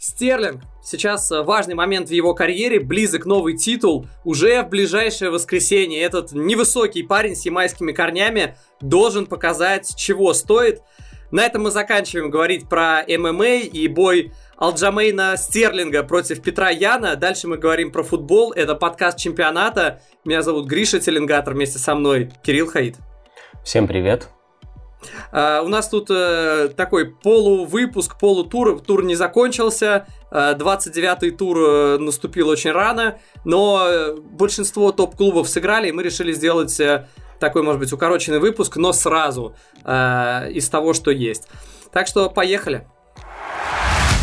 Стерлинг. Сейчас э, важный момент в его карьере, близок новый титул. Уже в ближайшее воскресенье этот невысокий парень с ямайскими корнями должен показать, чего стоит. На этом мы заканчиваем говорить про ММА и бой Алджамейна Стерлинга против Петра Яна. Дальше мы говорим про футбол. Это подкаст чемпионата. Меня зовут Гриша Теленгатор. Вместе со мной Кирилл Хаид. Всем привет. Uh, у нас тут uh, такой полувыпуск, полутур. Тур не закончился. Uh, 29-й тур uh, наступил очень рано. Но большинство топ-клубов сыграли, и мы решили сделать такой, может быть, укороченный выпуск, но сразу из того, что есть. Так что поехали.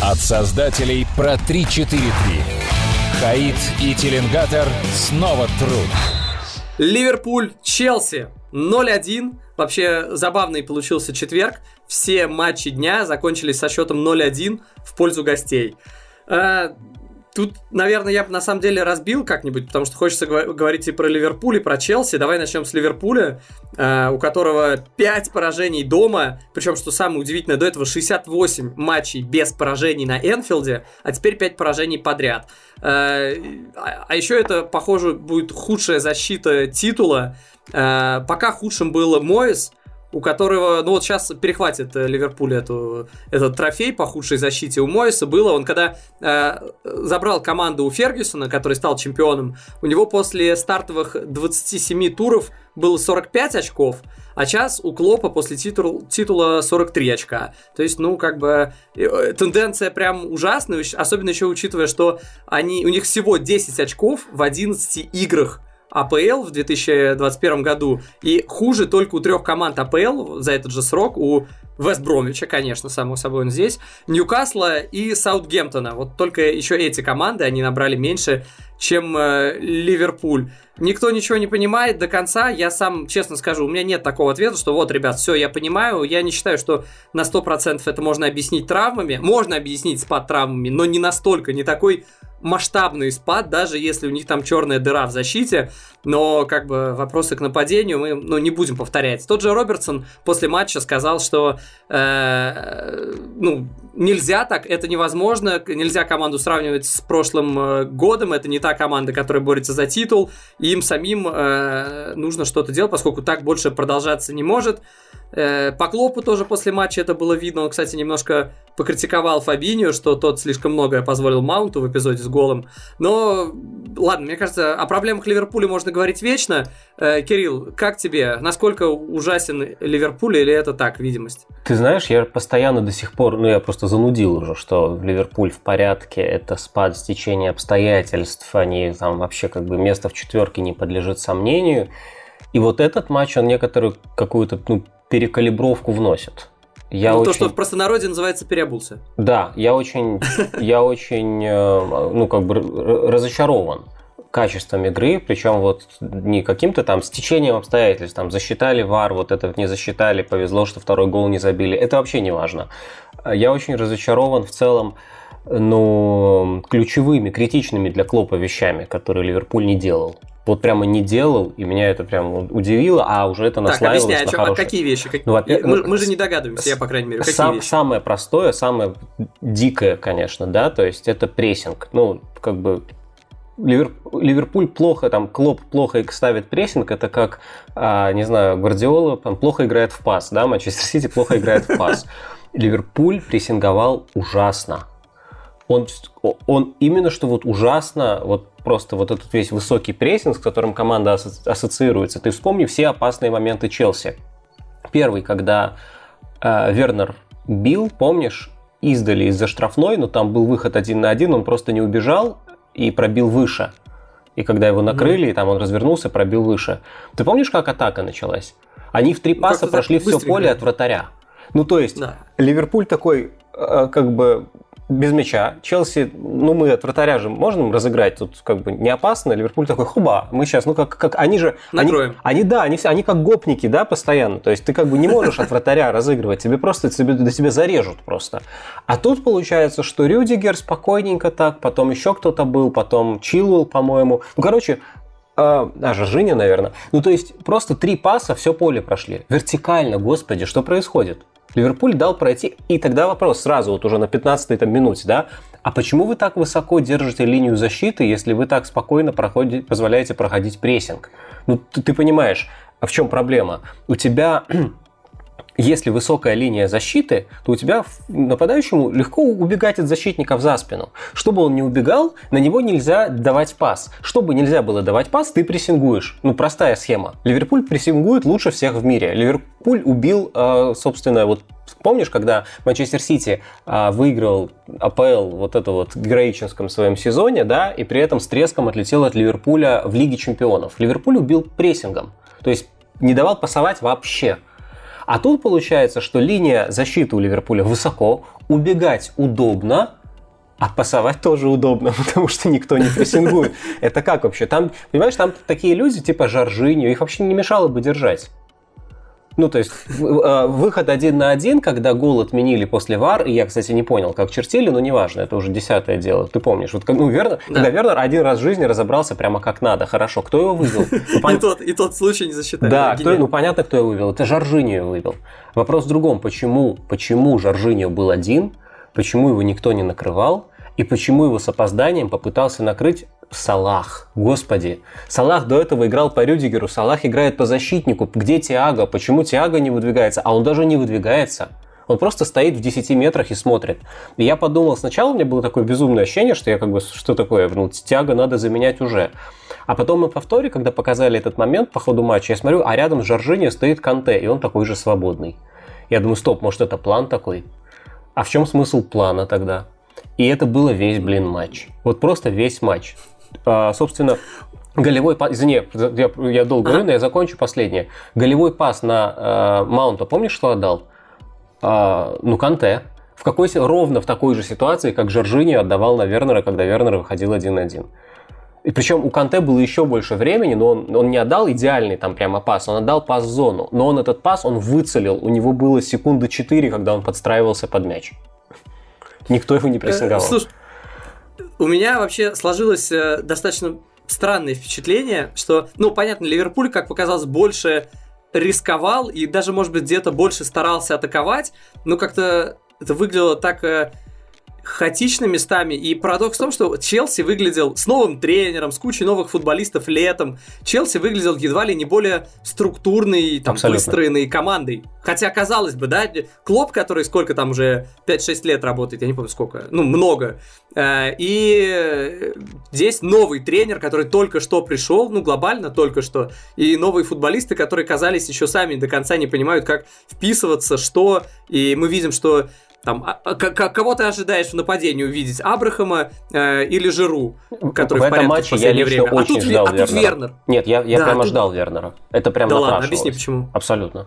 От создателей про 343. Хаид и Теленгатор снова труд. Ливерпуль, Челси 0-1. Вообще забавный получился четверг. Все матчи дня закончились со счетом 0-1 в пользу гостей. Э, тут, наверное, я бы на самом деле разбил как-нибудь, потому что хочется говорить и про Ливерпуль, и про Челси. Давай начнем с Ливерпуля, э, у которого 5 поражений дома, причем, что самое удивительное, до этого 68 матчей без поражений на Энфилде, а теперь 5 поражений подряд. Э, а еще это, похоже, будет худшая защита титула, Э, пока худшим был Моис, у которого, ну вот сейчас перехватит э, Ливерпуль эту, этот трофей по худшей защите у Моиса было, он когда э, забрал команду у Фергюсона, который стал чемпионом, у него после стартовых 27 туров было 45 очков, а сейчас у Клопа после титул, титула 43 очка. То есть, ну, как бы, э, тенденция прям ужасная, особенно еще учитывая, что они, у них всего 10 очков в 11 играх АПЛ в 2021 году, и хуже только у трех команд АПЛ за этот же срок, у Вест Бромвича, конечно, само собой он здесь, Ньюкасла и Саутгемптона. Вот только еще эти команды, они набрали меньше, чем э, Ливерпуль. Никто ничего не понимает до конца. Я сам, честно скажу, у меня нет такого ответа, что вот, ребят, все, я понимаю. Я не считаю, что на 100% это можно объяснить травмами. Можно объяснить спад травмами, но не настолько, не такой масштабный спад, даже если у них там черная дыра в защите, но как бы вопросы к нападению мы ну, не будем повторять. Тот же Робертсон после матча сказал, что э, ну, нельзя так, это невозможно, нельзя команду сравнивать с прошлым э, годом, это не та команда, которая борется за титул, и им самим э, нужно что-то делать, поскольку так больше продолжаться не может. Э, по Клопу тоже после матча это было видно. Он, кстати, немножко покритиковал Фабинию, что тот слишком многое позволил Маунту в эпизоде с голом. Но, ладно, мне кажется, о проблемах Ливерпуля можно говорить вечно. Э, Кирилл, как тебе? Насколько ужасен Ливерпуль или это так, видимость? Ты знаешь, я постоянно до сих пор, ну я просто занудил уже, что Ливерпуль в порядке, это спад с течения обстоятельств, они там вообще как бы место в четверке не подлежит сомнению. И вот этот матч, он некоторую какую-то ну, перекалибровку вносит. Я ну, очень... То, что в простонародье называется переобулся. Да, я очень, я очень, э, ну, как бы разочарован качеством игры, причем вот не каким-то там стечением обстоятельств, там засчитали вар, вот это не засчитали, повезло, что второй гол не забили, это вообще не важно. Я очень разочарован в целом, ну, ключевыми, критичными для Клопа вещами, которые Ливерпуль не делал вот прямо не делал, и меня это прям удивило, а уже это наслаивалось так, объясняй, на хорошее. А какие вещи? Как... Ну, мы, мы же не догадываемся, я, по крайней мере, какие сам, вещи? Самое простое, самое дикое, конечно, да, то есть это прессинг. Ну, как бы Ливерпуль плохо, там, Клоп плохо ставит прессинг, это как, а, не знаю, Гвардиола там, плохо играет в пас, да, Манчестер Сити плохо играет в пас. Ливерпуль прессинговал ужасно. Он, он именно что вот ужасно, вот просто вот этот весь высокий прессинг, с которым команда ассоциируется. Ты вспомни все опасные моменты Челси. Первый, когда э, Вернер бил, помнишь, издали из-за штрафной, но там был выход один на один, он просто не убежал и пробил выше. И когда его накрыли, mm-hmm. и там он развернулся, пробил выше. Ты помнишь, как атака началась? Они в три ну, паса прошли все поле от вратаря. Ну, то есть, да. Ливерпуль такой, э, как бы, без мяча. Челси, ну мы от вратаря же можем разыграть, тут как бы не опасно. Ливерпуль такой, хуба, мы сейчас, ну как, как они же, Накроем. они, они да, они, они как гопники, да, постоянно. То есть ты как бы не можешь от вратаря разыгрывать, тебе просто тебе, до тебя зарежут просто. А тут получается, что Рюдигер спокойненько так, потом еще кто-то был, потом Чилуэлл, по-моему. Ну, короче, а, а Женя, наверное. Ну, то есть, просто три паса, все поле прошли. Вертикально, господи, что происходит? Ливерпуль дал пройти, и тогда вопрос сразу, вот уже на 15-й там, минуте, да, а почему вы так высоко держите линию защиты, если вы так спокойно проходите, позволяете проходить прессинг? Ну, ты, ты понимаешь, а в чем проблема? У тебя если высокая линия защиты, то у тебя нападающему легко убегать от защитников за спину. Чтобы он не убегал, на него нельзя давать пас. Чтобы нельзя было давать пас, ты прессингуешь. Ну, простая схема. Ливерпуль прессингует лучше всех в мире. Ливерпуль убил, а, собственно, вот Помнишь, когда Манчестер Сити а, выиграл АПЛ вот это вот в героическом своем сезоне, да, и при этом с треском отлетел от Ливерпуля в Лиге Чемпионов. Ливерпуль убил прессингом. То есть не давал пасовать вообще. А тут получается, что линия защиты у Ливерпуля высоко, убегать удобно, а пасовать тоже удобно, потому что никто не прессингует. Это как вообще? Там, понимаешь, там такие люди типа Жоржиньо, их вообще не мешало бы держать. Ну, то есть э, выход один на один, когда гол отменили после ВАР, и я, кстати, не понял, как чертили, но неважно, это уже десятое дело. Ты помнишь, вот, ну, верно, да. когда Вернер один раз в жизни разобрался прямо как надо, хорошо, кто его вывел? И, тот, и тот случай не засчитали. Да, ну понятно, кто его вывел, это Жоржиньо вывел. Вопрос в другом, почему, почему Жоржиньо был один, почему его никто не накрывал, и почему его с опозданием попытался накрыть Салах. Господи. Салах до этого играл по Рюдигеру, Салах играет по защитнику. Где Тиаго? Почему Тиаго не выдвигается? А он даже не выдвигается. Он просто стоит в 10 метрах и смотрит. И я подумал, сначала у меня было такое безумное ощущение, что я как бы, что такое, ну, Тиаго надо заменять уже. А потом на повторе, когда показали этот момент по ходу матча, я смотрю, а рядом с Жоржини стоит Канте, и он такой же свободный. Я думаю, стоп, может это план такой? А в чем смысл плана тогда? И это было весь, блин, матч. Вот просто весь матч. А, собственно, голевой пас, извини, я, я долго говорю, но я закончу последнее. Голевой пас на э, Маунта, помнишь, что отдал? Э, ну, Канте. В какой ровно в такой же ситуации, как Жоржини отдавал на Вернера, когда Вернер выходил 1-1. И причем у Канте было еще больше времени, но он, он не отдал идеальный там прямо пас, он отдал пас в зону. Но он этот пас, он выцелил. У него было секунды 4, когда он подстраивался под мяч. Никто его не прессинговал. Э, слушай, у меня вообще сложилось э, достаточно странное впечатление, что, ну, понятно, Ливерпуль, как показалось, больше рисковал и даже, может быть, где-то больше старался атаковать, но как-то это выглядело так э, хаотично местами. И парадокс в том, что Челси выглядел с новым тренером, с кучей новых футболистов летом. Челси выглядел едва ли не более структурной, там, Абсолютно. выстроенной командой. Хотя, казалось бы, да, Клоп, который сколько там уже 5-6 лет работает, я не помню сколько, ну, много. Э, и здесь новый тренер, который только что пришел, ну, глобально только что. И новые футболисты, которые казались еще сами до конца не понимают, как вписываться, что. И мы видим, что там, а, а, кого ты ожидаешь в нападении увидеть? Абрахама э, или Жиру, который в, в этом матче в я лично время? очень а тут, ждал а Вернера. тут Вернер. Нет, я, я да, прямо тут... ждал Вернера. Это прям Да ладно, объясни почему. Абсолютно.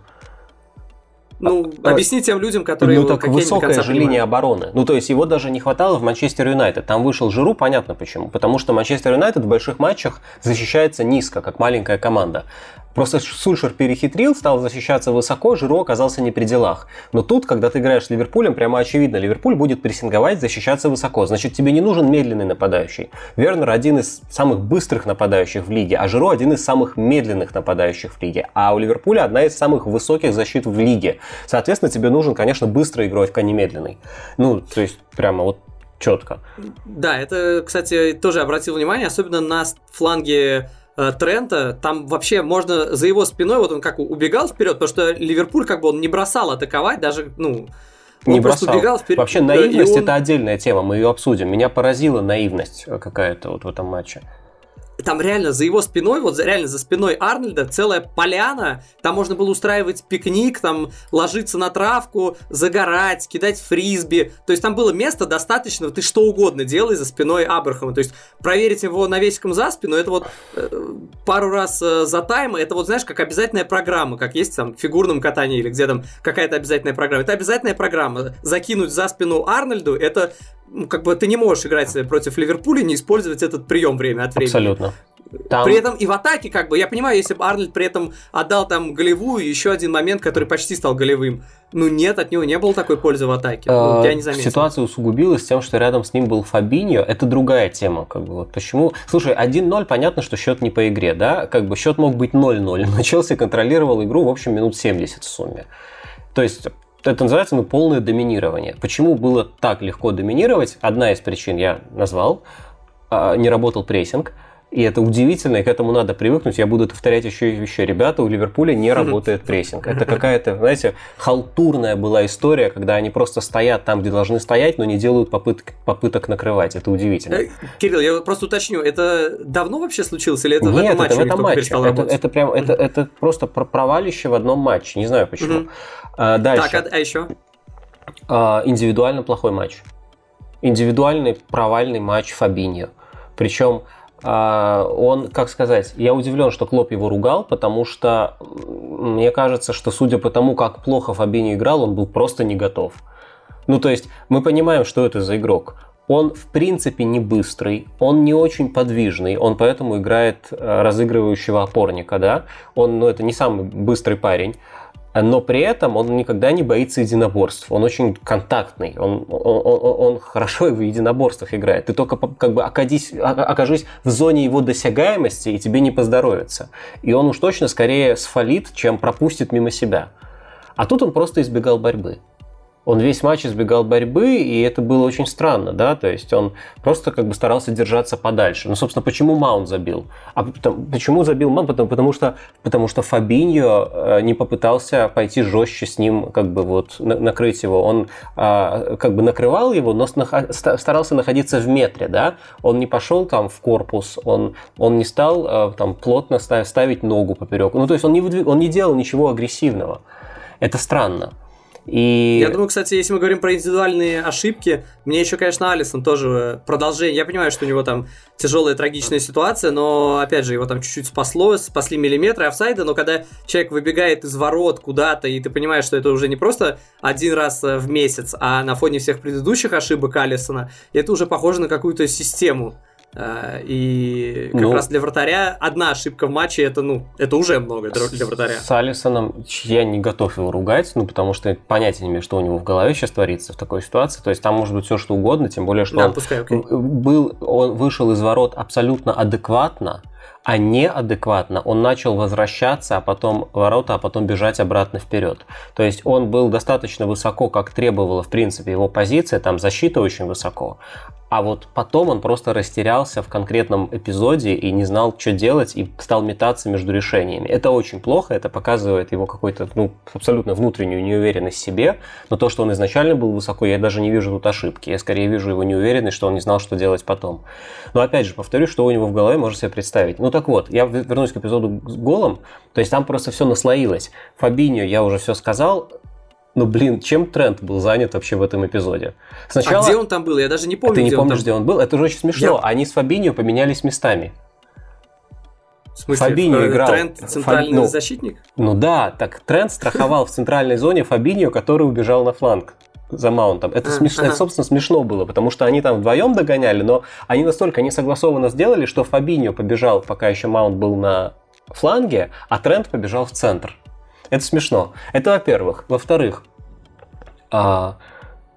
Ну, а, объясни тем людям, которые Ну, так высокая же линия обороны. Ну, то есть, его даже не хватало в Манчестер Юнайтед. Там вышел Жиру, понятно почему. Потому что Манчестер Юнайтед в больших матчах защищается низко, как маленькая команда. Просто Сульшер перехитрил, стал защищаться высоко, Жиро оказался не при делах. Но тут, когда ты играешь с Ливерпулем, прямо очевидно, Ливерпуль будет прессинговать, защищаться высоко. Значит, тебе не нужен медленный нападающий. Вернер один из самых быстрых нападающих в лиге, а Жиро один из самых медленных нападающих в лиге. А у Ливерпуля одна из самых высоких защит в лиге. Соответственно, тебе нужен, конечно, быстрый игрок, а не медленный. Ну, то есть, прямо вот четко. Да, это, кстати, тоже обратил внимание, особенно на фланге Э, Трента, там вообще можно за его спиной, вот он как убегал вперед, потому что Ливерпуль как бы он не бросал атаковать, даже, ну, он не бросал. убегал вперед. Вообще наивность он... это отдельная тема, мы ее обсудим. Меня поразила наивность какая-то вот в этом матче там реально за его спиной, вот реально за спиной Арнольда целая поляна, там можно было устраивать пикник, там ложиться на травку, загорать, кидать фрисби, то есть там было место достаточно, ты что угодно делай за спиной Абрахама, то есть проверить его навесиком за спину, это вот э, пару раз э, за тайм, это вот знаешь, как обязательная программа, как есть там в фигурном катании или где там какая-то обязательная программа, это обязательная программа, закинуть за спину Арнольду, это как бы ты не можешь играть против Ливерпуля не использовать этот прием время от времени. Абсолютно. Там... При этом и в атаке, как бы, я понимаю, если бы Арнольд при этом отдал там голевую, еще один момент, который почти стал голевым. Ну нет, от него не было такой пользы в атаке. Ну, я не заметил. Ситуация усугубилась тем, что рядом с ним был Фабиньо. Это другая тема. Как бы, вот почему... Слушай, 1-0, понятно, что счет не по игре, да? Как бы счет мог быть 0-0, но Челси контролировал игру, в общем, минут 70 в сумме. То есть это называется ну, полное доминирование. Почему было так легко доминировать? Одна из причин я назвал. А, не работал прессинг. И это удивительно, и к этому надо привыкнуть. Я буду повторять еще и еще. Ребята, у Ливерпуля не работает прессинг. Это какая-то, знаете, халтурная была история, когда они просто стоят там, где должны стоять, но не делают попыток, попыток накрывать. Это удивительно. Э, Кирилл, я просто уточню, это давно вообще случилось или это Нет, в этом матче? это в этом матче. Это, это, прям, это, это просто провалище в одном матче. Не знаю почему. А, дальше. Так, а, а еще? А, индивидуально плохой матч. Индивидуальный провальный матч Фабиньо. Причем он, как сказать, я удивлен, что Клоп его ругал, потому что мне кажется, что судя по тому, как плохо Фабини играл, он был просто не готов. Ну, то есть, мы понимаем, что это за игрок. Он, в принципе, не быстрый, он не очень подвижный, он поэтому играет э, разыгрывающего опорника, да. Он, ну, это не самый быстрый парень но при этом он никогда не боится единоборств. Он очень контактный, он, он, он, он хорошо в единоборствах играет. Ты только как бы окажись, окажись в зоне его досягаемости, и тебе не поздоровится. И он уж точно скорее сфалит, чем пропустит мимо себя. А тут он просто избегал борьбы он весь матч избегал борьбы, и это было очень странно, да, то есть он просто как бы старался держаться подальше. Ну, собственно, почему Маунт забил? А почему забил Маунт? Потому, потому, что, потому что Фабиньо э, не попытался пойти жестче с ним, как бы вот накрыть его. Он а, как бы накрывал его, но старался находиться в метре, да, он не пошел там в корпус, он, он не стал э, там плотно ставить ногу поперек. Ну, то есть он не, выдвиг, он не делал ничего агрессивного. Это странно. И... Я думаю, кстати, если мы говорим про индивидуальные ошибки, мне еще, конечно, Алисон тоже продолжение. Я понимаю, что у него там тяжелая трагичная ситуация, но, опять же, его там чуть-чуть спасло, спасли миллиметры офсайда, но когда человек выбегает из ворот куда-то, и ты понимаешь, что это уже не просто один раз в месяц, а на фоне всех предыдущих ошибок Алисона, это уже похоже на какую-то систему. А, и как ну, раз для вратаря одна ошибка в матче это, ну, это уже много для вратаря. С Алисоном я не готов его ругать, ну, потому что понятия не имею, что у него в голове сейчас творится в такой ситуации. То есть там может быть все что угодно, тем более, что да, он, пускай, окей. был, он вышел из ворот абсолютно адекватно, а неадекватно он начал возвращаться, а потом ворота, а потом бежать обратно вперед. То есть он был достаточно высоко, как требовала в принципе его позиция, там защита очень высоко, а вот потом он просто растерялся в конкретном эпизоде и не знал, что делать, и стал метаться между решениями. Это очень плохо, это показывает его какой-то, ну, абсолютно внутреннюю неуверенность в себе, но то, что он изначально был высоко, я даже не вижу тут ошибки. Я скорее вижу его неуверенность, что он не знал, что делать потом. Но опять же, повторю, что у него в голове можно себе представить. Ну так вот, я вернусь к эпизоду с голом, то есть там просто все наслоилось. Фабиньо, я уже все сказал, ну, блин, чем тренд был занят вообще в этом эпизоде? Сначала... А где он там был? Я даже не помню. А ты не помнишь, там... где он был? Это же очень смешно. Я... Они с Фабиньо поменялись местами. В смысле, Фабиньо э, играл. Тренд центральный Фаб... ну, защитник? Ну да, так тренд страховал в центральной зоне Фабиньо, который убежал на фланг за маунтом. Это, смешно, это, собственно, смешно было, потому что они там вдвоем догоняли, но они настолько несогласованно сделали, что Фабиньо побежал, пока еще маунт был на фланге, а тренд побежал в центр. Это смешно. Это во-первых. Во-вторых, а,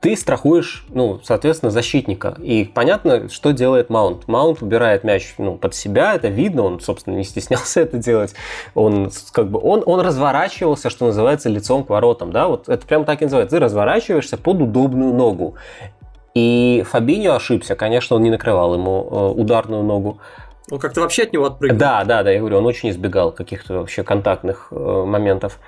ты страхуешь, ну, соответственно, защитника. И понятно, что делает Маунт. Маунт убирает мяч ну, под себя, это видно, он, собственно, не стеснялся это делать. Он, как бы, он, он разворачивался, что называется, лицом к воротам. Да? Вот это прям так и называется. Ты разворачиваешься под удобную ногу. И Фабиньо ошибся, конечно, он не накрывал ему э, ударную ногу. Он как-то вообще от него отпрыгнул. Да, да, да, я говорю, он очень избегал каких-то вообще контактных э, моментов.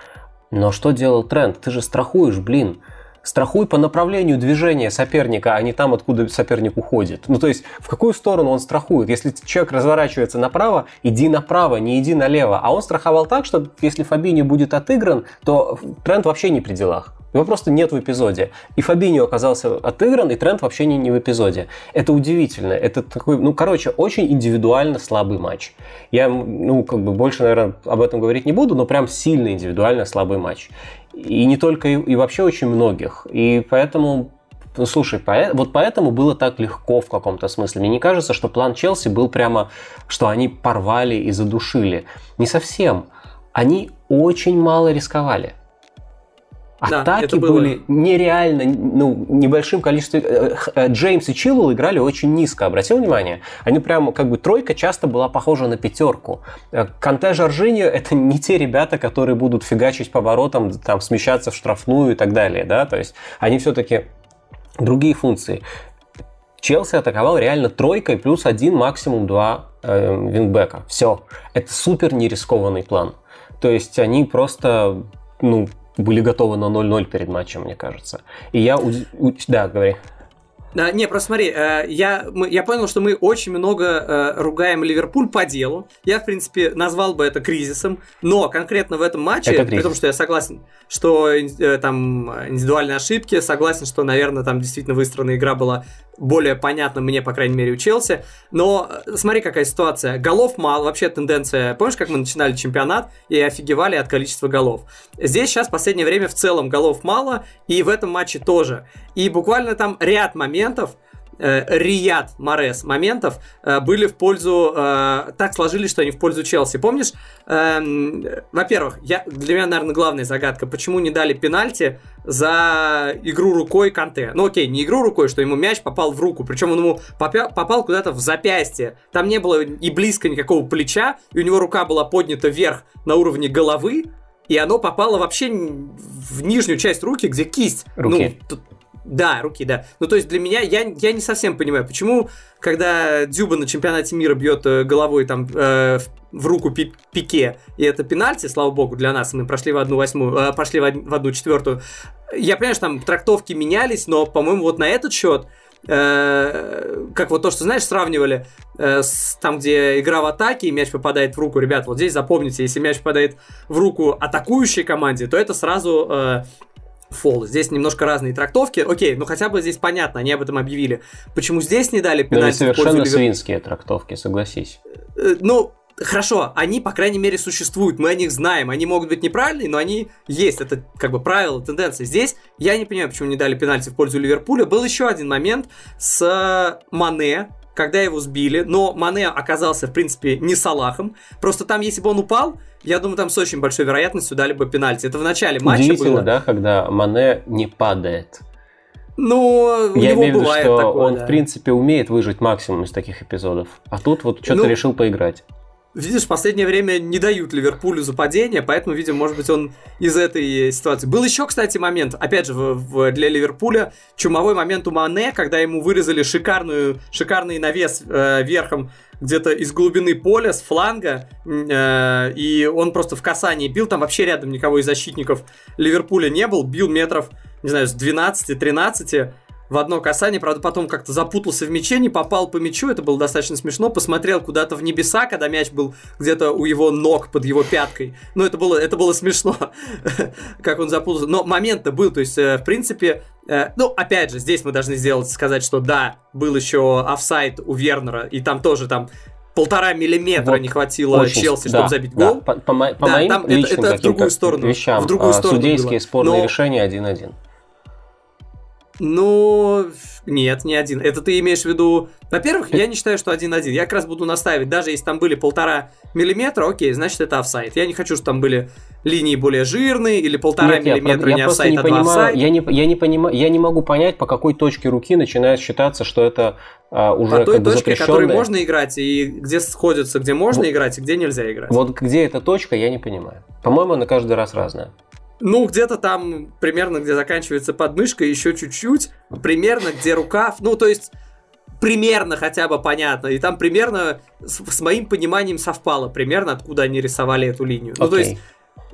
Но что делал тренд? Ты же страхуешь, блин. Страхуй по направлению движения соперника, а не там, откуда соперник уходит. Ну, то есть, в какую сторону он страхует? Если человек разворачивается направо, иди направо, не иди налево. А он страховал так, что если Фабини будет отыгран, то тренд вообще не при делах. Его просто нет в эпизоде. И Фабиньо оказался отыгран, и тренд вообще не, не в эпизоде. Это удивительно. Это такой, ну, короче, очень индивидуально слабый матч. Я, ну, как бы больше, наверное, об этом говорить не буду, но прям сильно индивидуально слабый матч. И не только, и, вообще очень многих. И поэтому ну, слушай, по, вот поэтому было так легко в каком-то смысле. Мне не кажется, что план Челси был прямо, что они порвали и задушили. Не совсем. Они очень мало рисковали. Атаки да, было... были нереально, ну, небольшим количеством... Э, э, Джеймс и Чилвелл играли очень низко, обратил внимание? Они прям, как бы, тройка часто была похожа на пятерку. Э, Канте Жоржиньо – это не те ребята, которые будут фигачить по воротам, там, смещаться в штрафную и так далее, да, то есть они все-таки другие функции. Челси атаковал реально тройкой плюс один, максимум два э, вингбека. Все. Это супер нерискованный план. То есть они просто, ну, были готовы на 0-0 перед матчем, мне кажется. И я... Да, говори. А, не, просто смотри, э, я, мы, я понял, что мы очень много э, ругаем Ливерпуль по делу. Я, в принципе, назвал бы это кризисом, но конкретно в этом матче, при том, что я согласен, что э, там индивидуальные ошибки, согласен, что, наверное, там действительно выстроена игра была более понятно мне, по крайней мере, у Челси. Но смотри, какая ситуация. Голов мало, вообще тенденция. Помнишь, как мы начинали чемпионат и офигевали от количества голов? Здесь сейчас в последнее время в целом голов мало, и в этом матче тоже. И буквально там ряд моментов, э, Рият Морес моментов э, были в пользу, э, так сложились, что они в пользу Челси. Помнишь, э, во-первых, я, для меня, наверное, главная загадка, почему не дали пенальти за игру рукой Канте. Ну окей, не игру рукой, что ему мяч попал в руку, причем он ему попал куда-то в запястье. Там не было и близко никакого плеча, и у него рука была поднята вверх на уровне головы, и оно попало вообще в нижнюю часть руки, где кисть. Руки. Ну, да, руки, да. Ну, то есть для меня, я, я не совсем понимаю, почему, когда Дюба на чемпионате мира бьет э, головой там э, в руку пи пике, и это пенальти, слава богу, для нас, мы прошли в одну восьмую, э, прошли в, од в одну четвертую. Я понимаю, что там трактовки менялись, но, по-моему, вот на этот счет э, как вот то, что, знаешь, сравнивали э, с, там, где игра в атаке, и мяч попадает в руку. Ребят, вот здесь запомните, если мяч попадает в руку атакующей команде, то это сразу э, фол. Здесь немножко разные трактовки. Окей, ну хотя бы здесь понятно, они об этом объявили. Почему здесь не дали пенальти? Ну, совершенно Ливер... свинские трактовки, согласись. Э, ну, хорошо, они, по крайней мере, существуют, мы о них знаем. Они могут быть неправильные, но они есть. Это как бы правило, тенденция. Здесь я не понимаю, почему не дали пенальти в пользу Ливерпуля. Был еще один момент с Мане, когда его сбили, но Мане оказался, в принципе, не Салахом. Просто там, если бы он упал, я думаю, там с очень большой вероятностью дали бы пенальти. Это в начале матча Удивительно, было. да, когда Мане не падает. Ну, у Я него имею в виду, что такое, он, да. в принципе, умеет выжить максимум из таких эпизодов. А тут вот что-то Ну, решил поиграть. Видишь, в последнее время не дают Ливерпулю за падение, поэтому, видимо, может быть, он из этой ситуации. Был еще, кстати, момент, опять же, в, в- для Ливерпуля, чумовой момент у Мане, когда ему вырезали шикарную, шикарный навес э, верхом где-то из глубины поля, с фланга, э, и он просто в касании бил, там вообще рядом никого из защитников Ливерпуля не был, бил метров, не знаю, с 12-13, в одно касание, правда, потом как-то запутался в мяче, не попал по мячу, это было достаточно смешно, посмотрел куда-то в небеса, когда мяч был где-то у его ног, под его пяткой. Ну, это было, это было смешно, как он запутался. Но момент-то был, то есть, э, в принципе, э, ну, опять же, здесь мы должны сделать, сказать, что да, был еще офсайд у Вернера, и там тоже там полтора миллиметра Вот не хватило Очень- Челси, да, чтобы забить да. гол. По, по по Да, моим там это- личным это в каким-то другую сторону, вещам, в другую а, сторону судейские было. спорные Но- решения 1-1. Ну, нет, не один. Это ты имеешь в виду... Во-первых, я не считаю, что 1-1. Я как раз буду настаивать, даже если там были полтора миллиметра, окей, значит это офсайд. Я не хочу, чтобы там были линии более жирные или полтора Нет, миллиметра я не офсайд, не а два понимаю, офсайд. я не, я не понимаю, я не могу понять, по какой точке руки начинает считаться, что это а, уже По той как бы точке, которой можно играть, и где сходятся, где можно Вот. играть, и где нельзя играть. Вот где эта точка, я не понимаю. По-моему, она каждый раз разная. Ну, где-то там, примерно, где заканчивается подмышка, еще чуть-чуть, примерно, где рукав, ну, то есть, примерно хотя бы понятно, и там примерно с, с моим пониманием совпало, примерно, откуда они рисовали эту линию. Ну, то есть,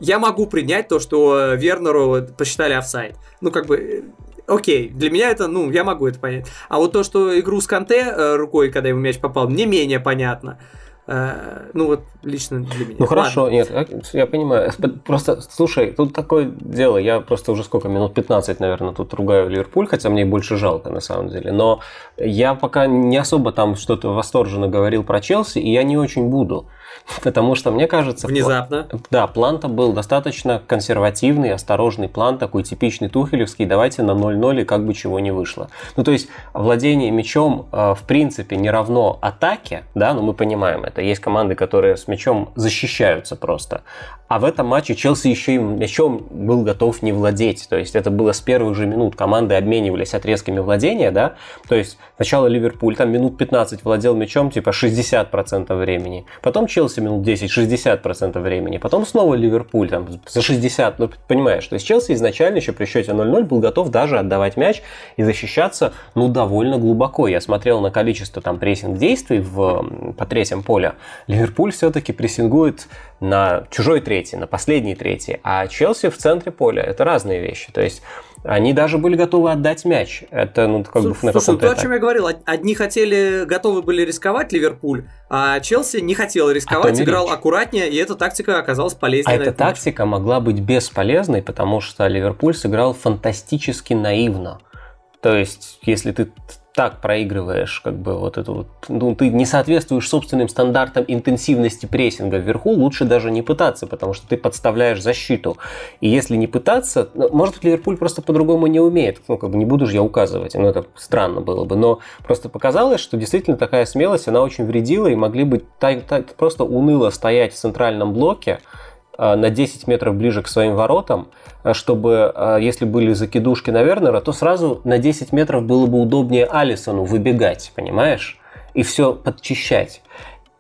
я могу принять то, что Вернеру посчитали офсайд. Ну, как бы, э, окей, для меня это, ну, я могу это понять. А вот то, что игру с Канте э, рукой, когда ему мяч попал, не менее понятно. Э, ну, вот лично для меня. Ну хорошо, Ладно. нет, э, я понимаю. Просто, слушай, тут такое дело, я просто уже сколько, минут 15, наверное, тут ругаю Ливерпуль, хотя мне больше жалко на самом деле. Но я пока не особо там что-то восторженно говорил про Челси, и я не очень буду. Потому что мне кажется... Внезапно. Да, план-то был достаточно консервативный, осторожный план, такой типичный тухелевский, давайте на 0-0 и как бы чего не вышло. Ну, то есть, владение мячом, э, в принципе, не равно атаке, да, ну, мы понимаем это. Есть команды, которые с мячом защищаются просто. А в этом матче Челси еще и мячом был готов не владеть. То есть это было с первых же минут. Команды обменивались отрезками владения, да. То есть сначала Ливерпуль там минут 15 владел мячом, типа 60% времени. Потом Челси минут 10, 60% времени. Потом снова Ливерпуль там за 60, ну понимаешь. То есть Челси изначально еще при счете 0-0 был готов даже отдавать мяч и защищаться, ну, довольно глубоко. Я смотрел на количество там прессинг-действий в, по третьем поле. Ливерпуль все-таки прессингует на чужой третий, на последний третий, а Челси в центре поля. Это разные вещи. То есть они даже были готовы отдать мяч. Это, ну, как слушай, бы на Слушай, то, о чем я говорил, одни хотели, готовы были рисковать Ливерпуль, а Челси не хотел рисковать, а играл речь. аккуратнее, и эта тактика оказалась полезнее. А эта тактика матч. могла быть бесполезной, потому что Ливерпуль сыграл фантастически наивно. То есть, если ты так проигрываешь, как бы вот эту вот, ну, ты не соответствуешь собственным стандартам интенсивности прессинга вверху, лучше даже не пытаться, потому что ты подставляешь защиту. И если не пытаться, ну, может Ливерпуль просто по-другому не умеет, ну, как бы не буду же я указывать, ну, это странно было бы, но просто показалось, что действительно такая смелость, она очень вредила, и могли быть так, так, просто уныло стоять в центральном блоке, а, на 10 метров ближе к своим воротам, чтобы, а, если были закидушки на Вернера, то сразу на 10 метров было бы удобнее Алисону выбегать, понимаешь? И все подчищать.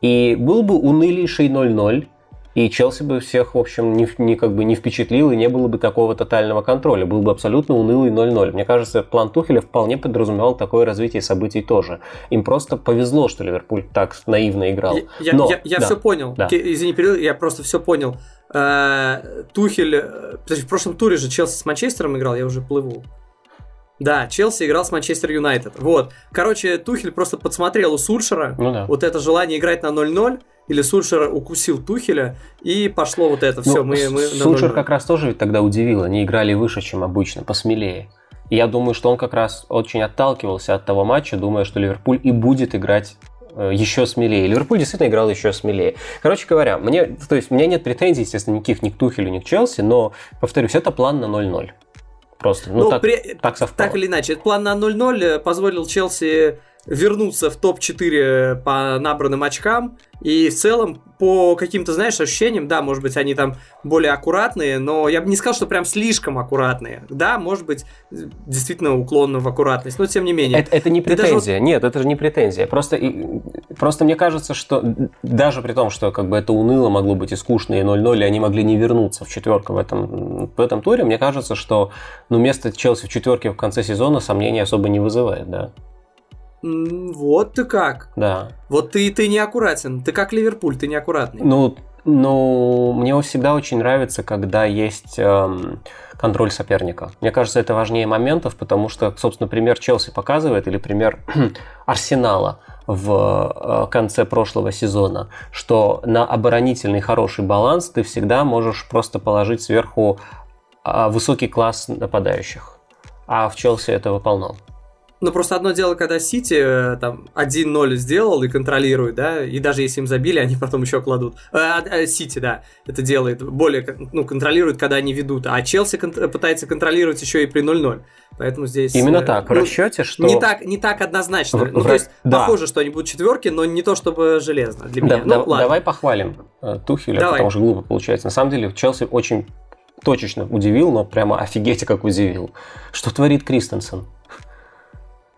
И был бы унылейший 0-0, и Челси бы всех, в общем, не, не, как бы не впечатлил, и не было бы такого тотального контроля. Был бы абсолютно унылый 0-0. Мне кажется, план Тухеля вполне подразумевал такое развитие событий тоже. Им просто повезло, что Ливерпуль так наивно играл. Я, Но, я, я да, все понял. Да. Извини, я просто все понял. Э, Тухель... Э, подожди, в прошлом туре же Челси с Манчестером играл, я уже плыву. Да, Челси играл с Манчестер Юнайтед. Вот. Короче, Тухель просто подсмотрел у Сульшера ну, да. вот это желание играть на 0-0, или Сульшер укусил Тухеля, и пошло вот это все. Ну, мы, мы Сульшер как раз тоже ведь тогда удивил. Они играли выше, чем обычно, посмелее. И я думаю, что он как раз очень отталкивался от того матча, думая, что Ливерпуль и будет играть еще смелее. Ливерпуль действительно играл еще смелее. Короче говоря, мне, то есть у меня нет претензий, естественно, никаких ни к Тухелю, ни к Челси, но, повторюсь, это план на 0-0. Просто, ну, ну так, при... так совпало. Так или иначе, план на 0-0 э, позволил Челси вернуться в топ-4 по набранным очкам. И в целом, по каким-то, знаешь, ощущениям, да, может быть, они там более аккуратные, но я бы не сказал, что прям слишком аккуратные. Да, может быть, действительно уклонно в аккуратность, но тем не менее. Это, это не претензия, даже... нет, это же не претензия. Просто, просто мне кажется, что даже при том, что как бы это уныло могло быть и скучно, и 0-0, и они могли не вернуться в четверку в этом, в этом туре, мне кажется, что ну, место Челси в четверке в конце сезона сомнений особо не вызывает, да. Вот ты как. Да. Вот ты, ты неаккуратен. Ты как Ливерпуль, ты неаккуратный. Ну, ну, мне всегда очень нравится, когда есть эм, контроль соперника. Мне кажется, это важнее моментов, потому что, собственно, пример Челси показывает, или пример Арсенала в э, конце прошлого сезона, что на оборонительный хороший баланс ты всегда можешь просто положить сверху э, высокий класс нападающих. А в Челси этого полно. Ну, просто одно дело, когда Сити э, там 1-0 сделал и контролирует, да, и даже если им забили, они потом еще кладут. А, а, Сити, да, это делает, более, ну, контролирует, когда они ведут. А Челси кон- пытается контролировать еще и при 0-0. Поэтому здесь... Именно э, так, в ну, расчете, что... Не так, не так однозначно. В, ну, в, то есть, да. похоже, что они будут четверки, но не то чтобы железно для меня. Да, ну, ладно. Давай похвалим э, Тухеля, давай. потому что глупо получается. На самом деле, Челси очень точечно удивил, но прямо офигеть как удивил. Что творит Кристенсен?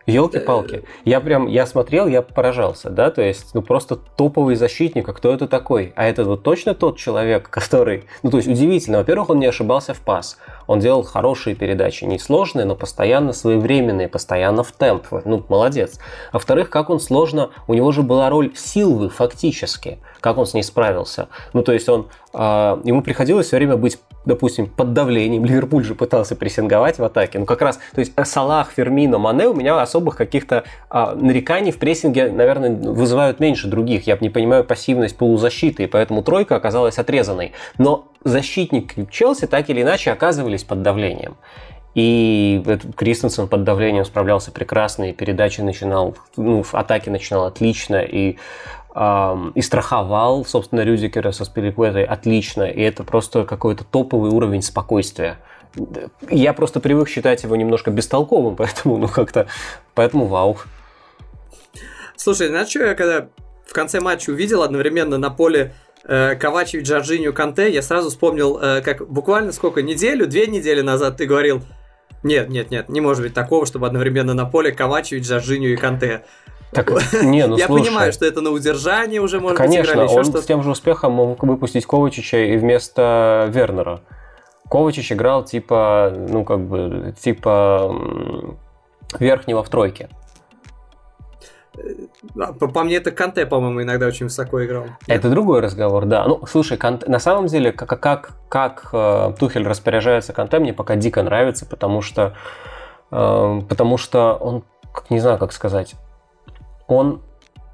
Елки-палки. Я прям, я смотрел, я поражался, да, то есть, ну, просто топовый защитник, а кто это такой? А это вот точно тот человек, который, ну, то есть, удивительно. Во-первых, он не ошибался в пас. Он делал хорошие передачи, не сложные, но постоянно своевременные, постоянно в темп. Ну, молодец. Во-вторых, как он сложно, у него же была роль Силвы фактически, как он с ней справился. Ну, то есть, он, э, ему приходилось все время быть допустим, под давлением. Ливерпуль же пытался прессинговать в атаке. Ну, как раз, то есть Салах, Фермино, Мане у меня особых каких-то а, нареканий в прессинге, наверное, вызывают меньше других. Я не понимаю пассивность полузащиты, и поэтому тройка оказалась отрезанной. Но защитники Челси так или иначе оказывались под давлением. И Кристенсен под давлением справлялся прекрасно, и передачи начинал, ну, в атаке начинал отлично, и и страховал, собственно, Рюдикера со Спиликуэтой отлично, и это просто какой-то топовый уровень спокойствия. Я просто привык считать его немножко бестолковым, поэтому, ну, как-то, поэтому вау. Слушай, знаешь, что я когда конце матча увидел одновременно на поле э, Ковачев, Джорджинью, Канте, я сразу вспомнил, э, как буквально сколько, неделю, две недели назад ты говорил, нет, нет, нет, не может быть такого, чтобы одновременно на поле Ковачевич, Жоржиню и Канте. Так, не, ну Я слушай, понимаю, что это на удержание уже может Конечно, быть он с тем же успехом мог выпустить Ковачича и вместо Вернера. Ковачич играл типа, ну как бы, типа верхнего в тройке. А, По, по мне, это Канте, по-моему, иногда очень высоко играл. Это другой разговор, да. Ну, слушай, Канте- на самом деле, как, как, как э, Тухель распоряжается Канте, мне пока дико нравится, потому что, э, потому что он, не знаю, как сказать, он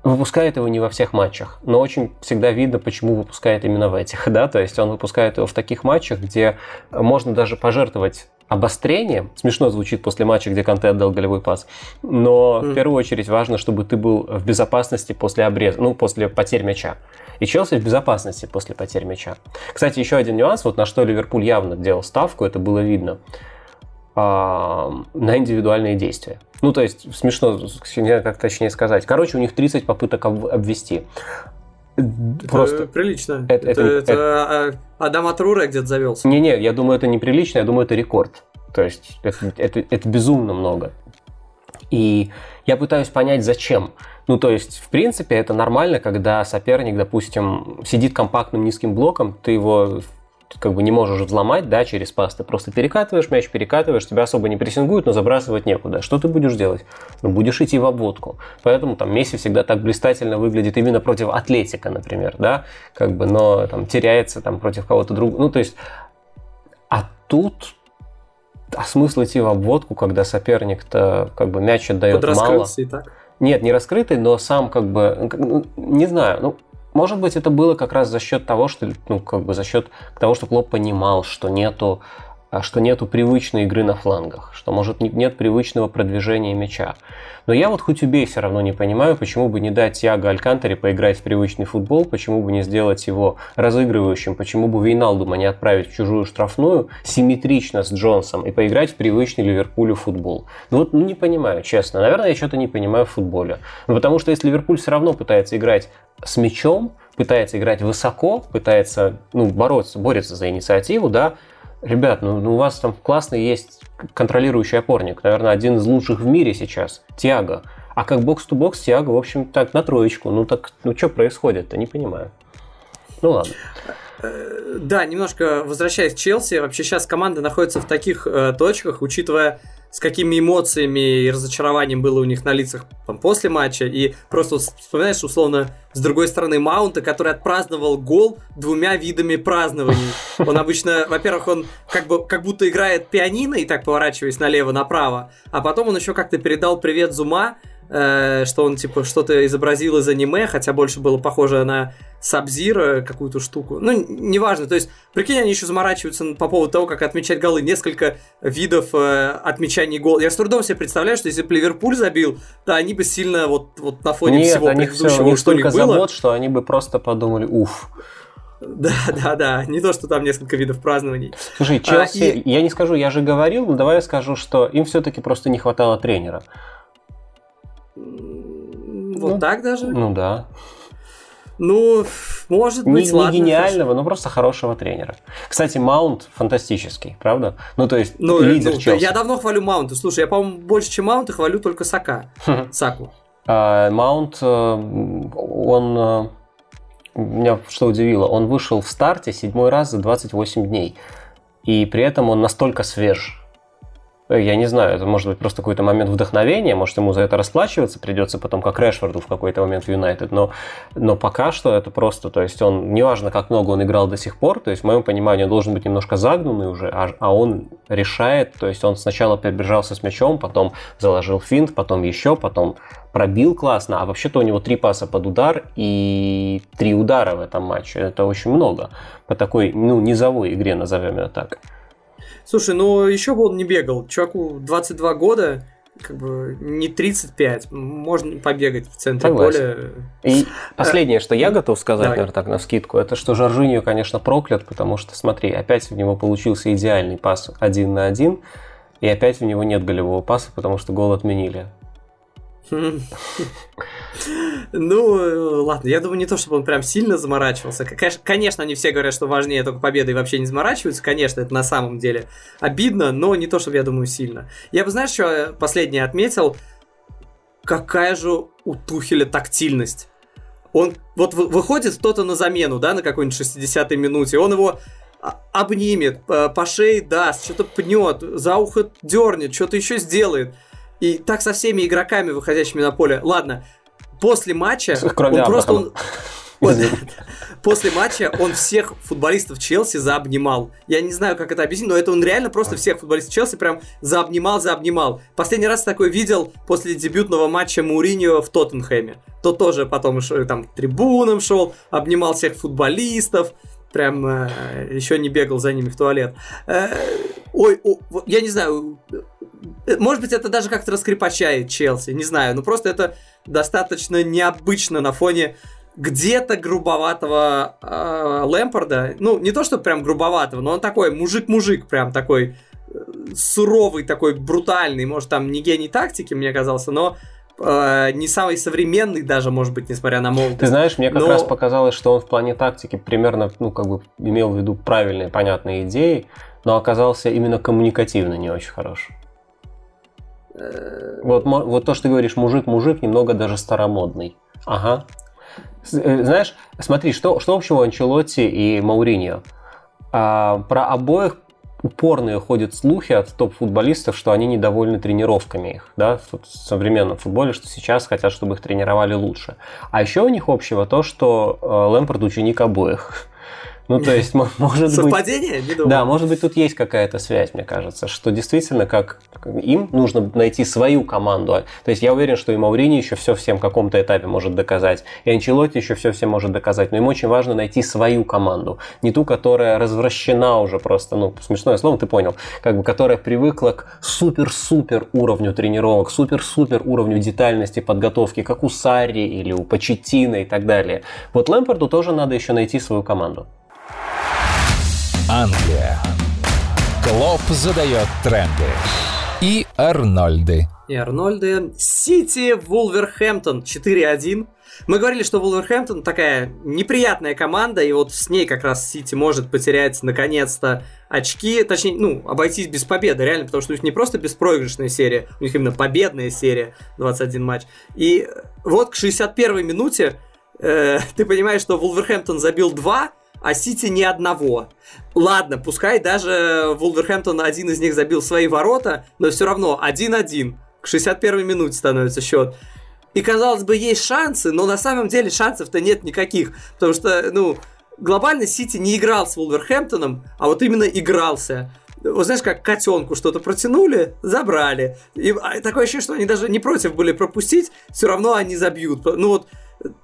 выпускает его не во всех матчах, но очень всегда видно, почему выпускает именно в этих, да, то есть он выпускает его в таких матчах, где можно даже пожертвовать обострением, смешно звучит после матча, где Канте отдал голевой пас, но в Мгм. первую очередь важно, чтобы ты был в безопасности после обреза, ну, после потерь мяча. И Челси в безопасности после потерь мяча. Кстати, еще один нюанс, вот на что Ливерпуль явно делал ставку, это было видно, на индивидуальные действия. Ну, то есть, смешно, как точнее сказать. Короче, у них 30 попыток об- обвести. Это Просто... прилично. это- Это, это- это, а, Адам Атруре где-то завелся. Не-не, я думаю, это неприлично, я думаю, это рекорд. То есть, это, это, это безумно много. И я пытаюсь понять, зачем. Ну, то есть, в принципе, это нормально, когда соперник, допустим, сидит компактным низким блоком, ты его как бы не можешь взломать, да, через пас. Ты просто перекатываешь мяч, перекатываешь, тебя особо не прессингуют, но забрасывать некуда. Что ты будешь делать? Ну, будешь идти в обводку. Поэтому там Месси всегда так блистательно выглядит именно против Атлетика, например, да, как бы, но там теряется там против кого-то другого. Ну, то есть, а тут а смысл идти в обводку, когда соперник-то как бы мяч отдает мало? И так. Нет, не раскрытый, но сам как бы, не знаю, ну, может быть, это было как раз за счет того, что, ну, как бы за счет того, что Клоп понимал, что нету, что нету привычной игры на флангах, что, может, не- нет привычного продвижения мяча. Но я вот хоть убей все равно не понимаю, почему бы не дать Яго Алькантере поиграть в привычный футбол, почему бы не сделать его разыгрывающим, почему бы Вейналдума не отправить в чужую штрафную симметрично с Джонсом и поиграть в привычный Ливерпулю футбол. Ну вот ну, не понимаю, честно. Наверное, я что-то не понимаю в футболе. Ну, потому что если Ливерпуль все равно пытается играть с мячом, пытается играть высоко, пытается ну, бороться, борется за инициативу, да, Ребят, ну, ну у вас там классный есть контролирующий опорник, наверное, один из лучших в мире сейчас, Тиаго. А как бокс-то-бокс Тиаго, в общем, так, на троечку. Ну так, ну что происходит-то, не понимаю. Ну ладно. Да, немножко возвращаясь к Челси, вообще сейчас команда находится в таких э, точках, учитывая с какими эмоциями и разочарованием было у них на лицах там, после матча. И просто вот вспоминаешь, условно, с другой стороны Маунта, который отпраздновал гол двумя видами празднований. Он обычно, во-первых, он как, бы, как будто играет пианино и так поворачиваясь налево-направо, а потом он еще как-то передал привет Зума, э, что он типа что-то изобразил из аниме, хотя больше было похоже на Сабзира какую-то штуку. Ну, неважно. То есть, прикинь, они еще заморачиваются по поводу того, как отмечать голы. Несколько видов э, отмечаний гол. Я с трудом себе представляю, что если бы Ливерпуль забил, то они бы сильно вот, вот на фоне Нет, всего у них, все, предыдущего, у них что у них столько было. забот, что они бы просто подумали, уф. Да, да, да. Не то, что там несколько видов празднований. Слушай, Челси, А, и- я не скажу, я же говорил, но давай я скажу, что им все-таки просто не хватало тренера. Вот Ну, так даже? Ну да. Ну, может Не, быть, не ладно. гениального, но просто хорошего тренера. Кстати, Маунт фантастический, правда? Ну, то есть, Ну, лидер ну, Челси. я давно хвалю Маунта. Слушай, я, по-моему, больше, чем Маунта хвалю только Сака. Саку. А, Маунт, э, он... э, Меня что удивило, он вышел в старте седьмой раз за 28 дней. И при этом он настолько свеж. Э, Я не знаю, это может быть просто какой-то момент вдохновения, может ему за это расплачиваться придется потом, как Решфорду в какой-то момент в Юнайтед, но, но пока что это просто, то есть он, неважно как много он играл до сих пор, то есть в моем понимании он должен быть немножко загнанный уже, а, а он решает, то есть он сначала прибежался с мячом, потом заложил финт, потом еще, потом пробил классно, а вообще-то у него три паса под удар и три удара в этом матче, это очень много по такой, ну, низовой игре, назовем ее так. Слушай, ну еще бы он не бегал. Чуваку 22 года, как бы не 35. Можно побегать в центре Согласен. поля. И последнее, что я готов сказать, Давай. наверное, так на скидку, это что Жоржиньо, конечно, проклят, потому что, смотри, опять у него получился идеальный пас один на один, и опять у него нет голевого паса, потому что гол отменили. Ну, ладно, я думаю, не то, чтобы он прям сильно заморачивался. Конечно, они все говорят, что важнее только победа и вообще не заморачиваются. Конечно, это на самом деле обидно, но не то, чтобы я думаю, сильно. Я бы, знаешь, что последнее отметил? Какая же у Тухеля тактильность. Он вот выходит кто-то на замену, да, на какой-нибудь 60-й минуте, он его обнимет, по шее даст, что-то пнет, за ухо дернет, что-то еще сделает. И так со всеми игроками, выходящими на поле. Ладно, после матча Кроме он просто... Он, после матча он всех футболистов Челси заобнимал. Я не знаю, как это объяснить, но это он реально просто всех футболистов Челси прям заобнимал, заобнимал. Последний раз такой видел после дебютного матча Мауриньо в Тоттенхэме. То тоже потом там трибунам шел, обнимал всех футболистов прям э, еще не бегал за ними в туалет. Э, ой, о, я не знаю, э, может быть, это даже как-то раскрепощает Челси, не знаю, но просто это достаточно необычно на фоне где-то грубоватого э, Лэмпорда. Ну, не то, что прям грубоватого, но он такой мужик-мужик, прям такой э, суровый, такой брутальный. Может, там не гений тактики, мне казался, но э, не самый современный даже, может быть, несмотря на молодость. Ты знаешь, мне как но... раз показалось, что он в плане тактики примерно, ну, как бы имел в виду правильные, понятные идеи, но оказался именно коммуникативно не очень хорош. Вот, вот то, что ты говоришь, мужик-мужик, немного даже старомодный. Ага. Э, знаешь, смотри, что, что общего Анчелотти и Мауриньо? А, про обоих упорные ходят слухи от топ-футболистов, что они недовольны тренировками их, да, в современном футболе, что сейчас хотят, чтобы их тренировали лучше. А еще у них общего то, что э, Лэмпорд ученик обоих. Ну, то есть, может Совпадение? быть... Совпадение? Да, может быть, тут есть какая-то связь, мне кажется, что действительно, как им нужно найти свою команду. То есть, я уверен, что и Маурини еще все всем в каком-то этапе может доказать, и Анчелотти еще все всем может доказать, но им очень важно найти свою команду, не ту, которая развращена уже просто, ну, смешное слово, ты понял, как бы, которая привыкла к супер-супер уровню тренировок, супер-супер уровню детальности подготовки, как у Сарри или у Почетина и так далее. Вот Лэмпорду тоже надо еще найти свою команду. Англия. Клоп задает тренды. И Арнольды. И Арнольды. Сити, Вулверхэмптон 4-1. Мы говорили, что Вулверхэмптон такая неприятная команда, и вот с ней как раз Сити может потерять наконец-то очки, точнее, ну, обойтись без победы, реально, потому что у них не просто беспроигрышная серия, у них именно победная серия, 21 матч. И вот к 61-й минуте э, ты понимаешь, что Вулверхэмптон забил 2, а Сити ни одного. Ладно, пускай даже Вулверхэмптон один из них забил свои ворота, но все равно 1-1. К 61 минуте становится счет. И, казалось бы, есть шансы, но на самом деле шансов-то нет никаких. Потому что, ну, глобально Сити не играл с Вулверхэмптоном, а вот именно игрался. Вот знаешь, как котенку что-то протянули, забрали. И а, такое ощущение, что они даже не против были пропустить, все равно они забьют. Ну вот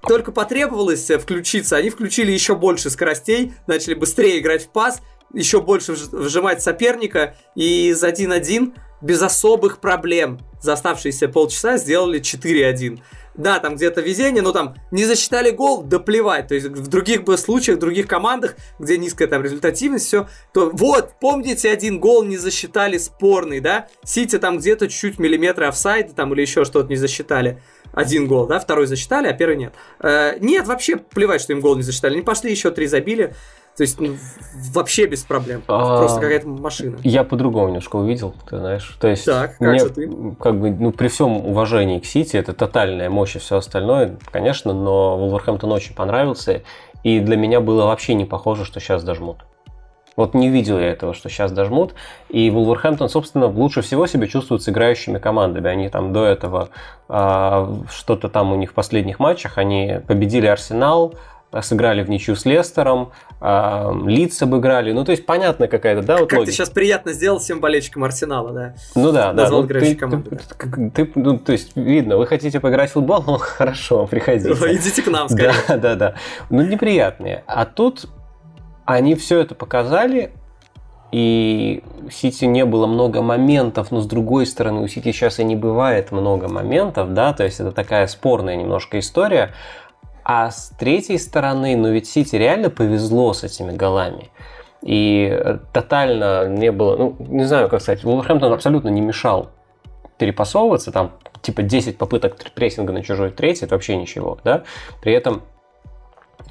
только потребовалось включиться, они включили еще больше скоростей, начали быстрее играть в пас, еще больше вжимать соперника, и из 1-1 без особых проблем за оставшиеся полчаса сделали 4-1 да, там где-то везение, но там не засчитали гол, да плевать. То есть в других бы случаях, в других командах, где низкая там результативность, все, то вот, помните, один гол не засчитали спорный, да? Сити там где-то чуть-чуть миллиметры офсайда там или еще что-то не засчитали. Один гол, да, второй засчитали, а первый нет. Э, нет, вообще плевать, что им гол не засчитали. Они пошли еще три забили. То есть ну, вообще без проблем. А, Просто какая-то машина. Я по-другому немножко увидел, ты знаешь. То есть так, как мне, же ты? Как бы, ну, при всем уважении к Сити, это тотальная мощь и все остальное, конечно, но Вулверхэмптон очень понравился. И для меня было вообще не похоже, что сейчас дожмут. Вот не видел я этого, что сейчас дожмут. И Вулверхэмптон, собственно, лучше всего себя чувствует с играющими командами. Они там до этого э, что-то там у них в последних матчах, они победили Арсенал, сыграли в ничью с Лестером, э, Лидс обыграли. Ну, то есть, понятно какая-то, да, вот Как логика. ты сейчас приятно сделал всем болельщикам Арсенала, да? Ну да, Назвал да. Ну, ты, команду, ты, да. Ты, ну, то есть, видно, вы хотите поиграть в футбол, ну, хорошо, приходите. Идите к нам, скорее. Да, да, да. Ну, неприятные. А тут они все это показали, и у Сити не было много моментов, но с другой стороны, у Сити сейчас и не бывает много моментов, да, то есть это такая спорная немножко история. А с третьей стороны, ну ведь Сити реально повезло с этими голами. И тотально не было, ну, не знаю, как сказать, Вулверхэмптон абсолютно не мешал перепасовываться, там типа 10 попыток прессинга на чужой третий, это вообще ничего, да. При этом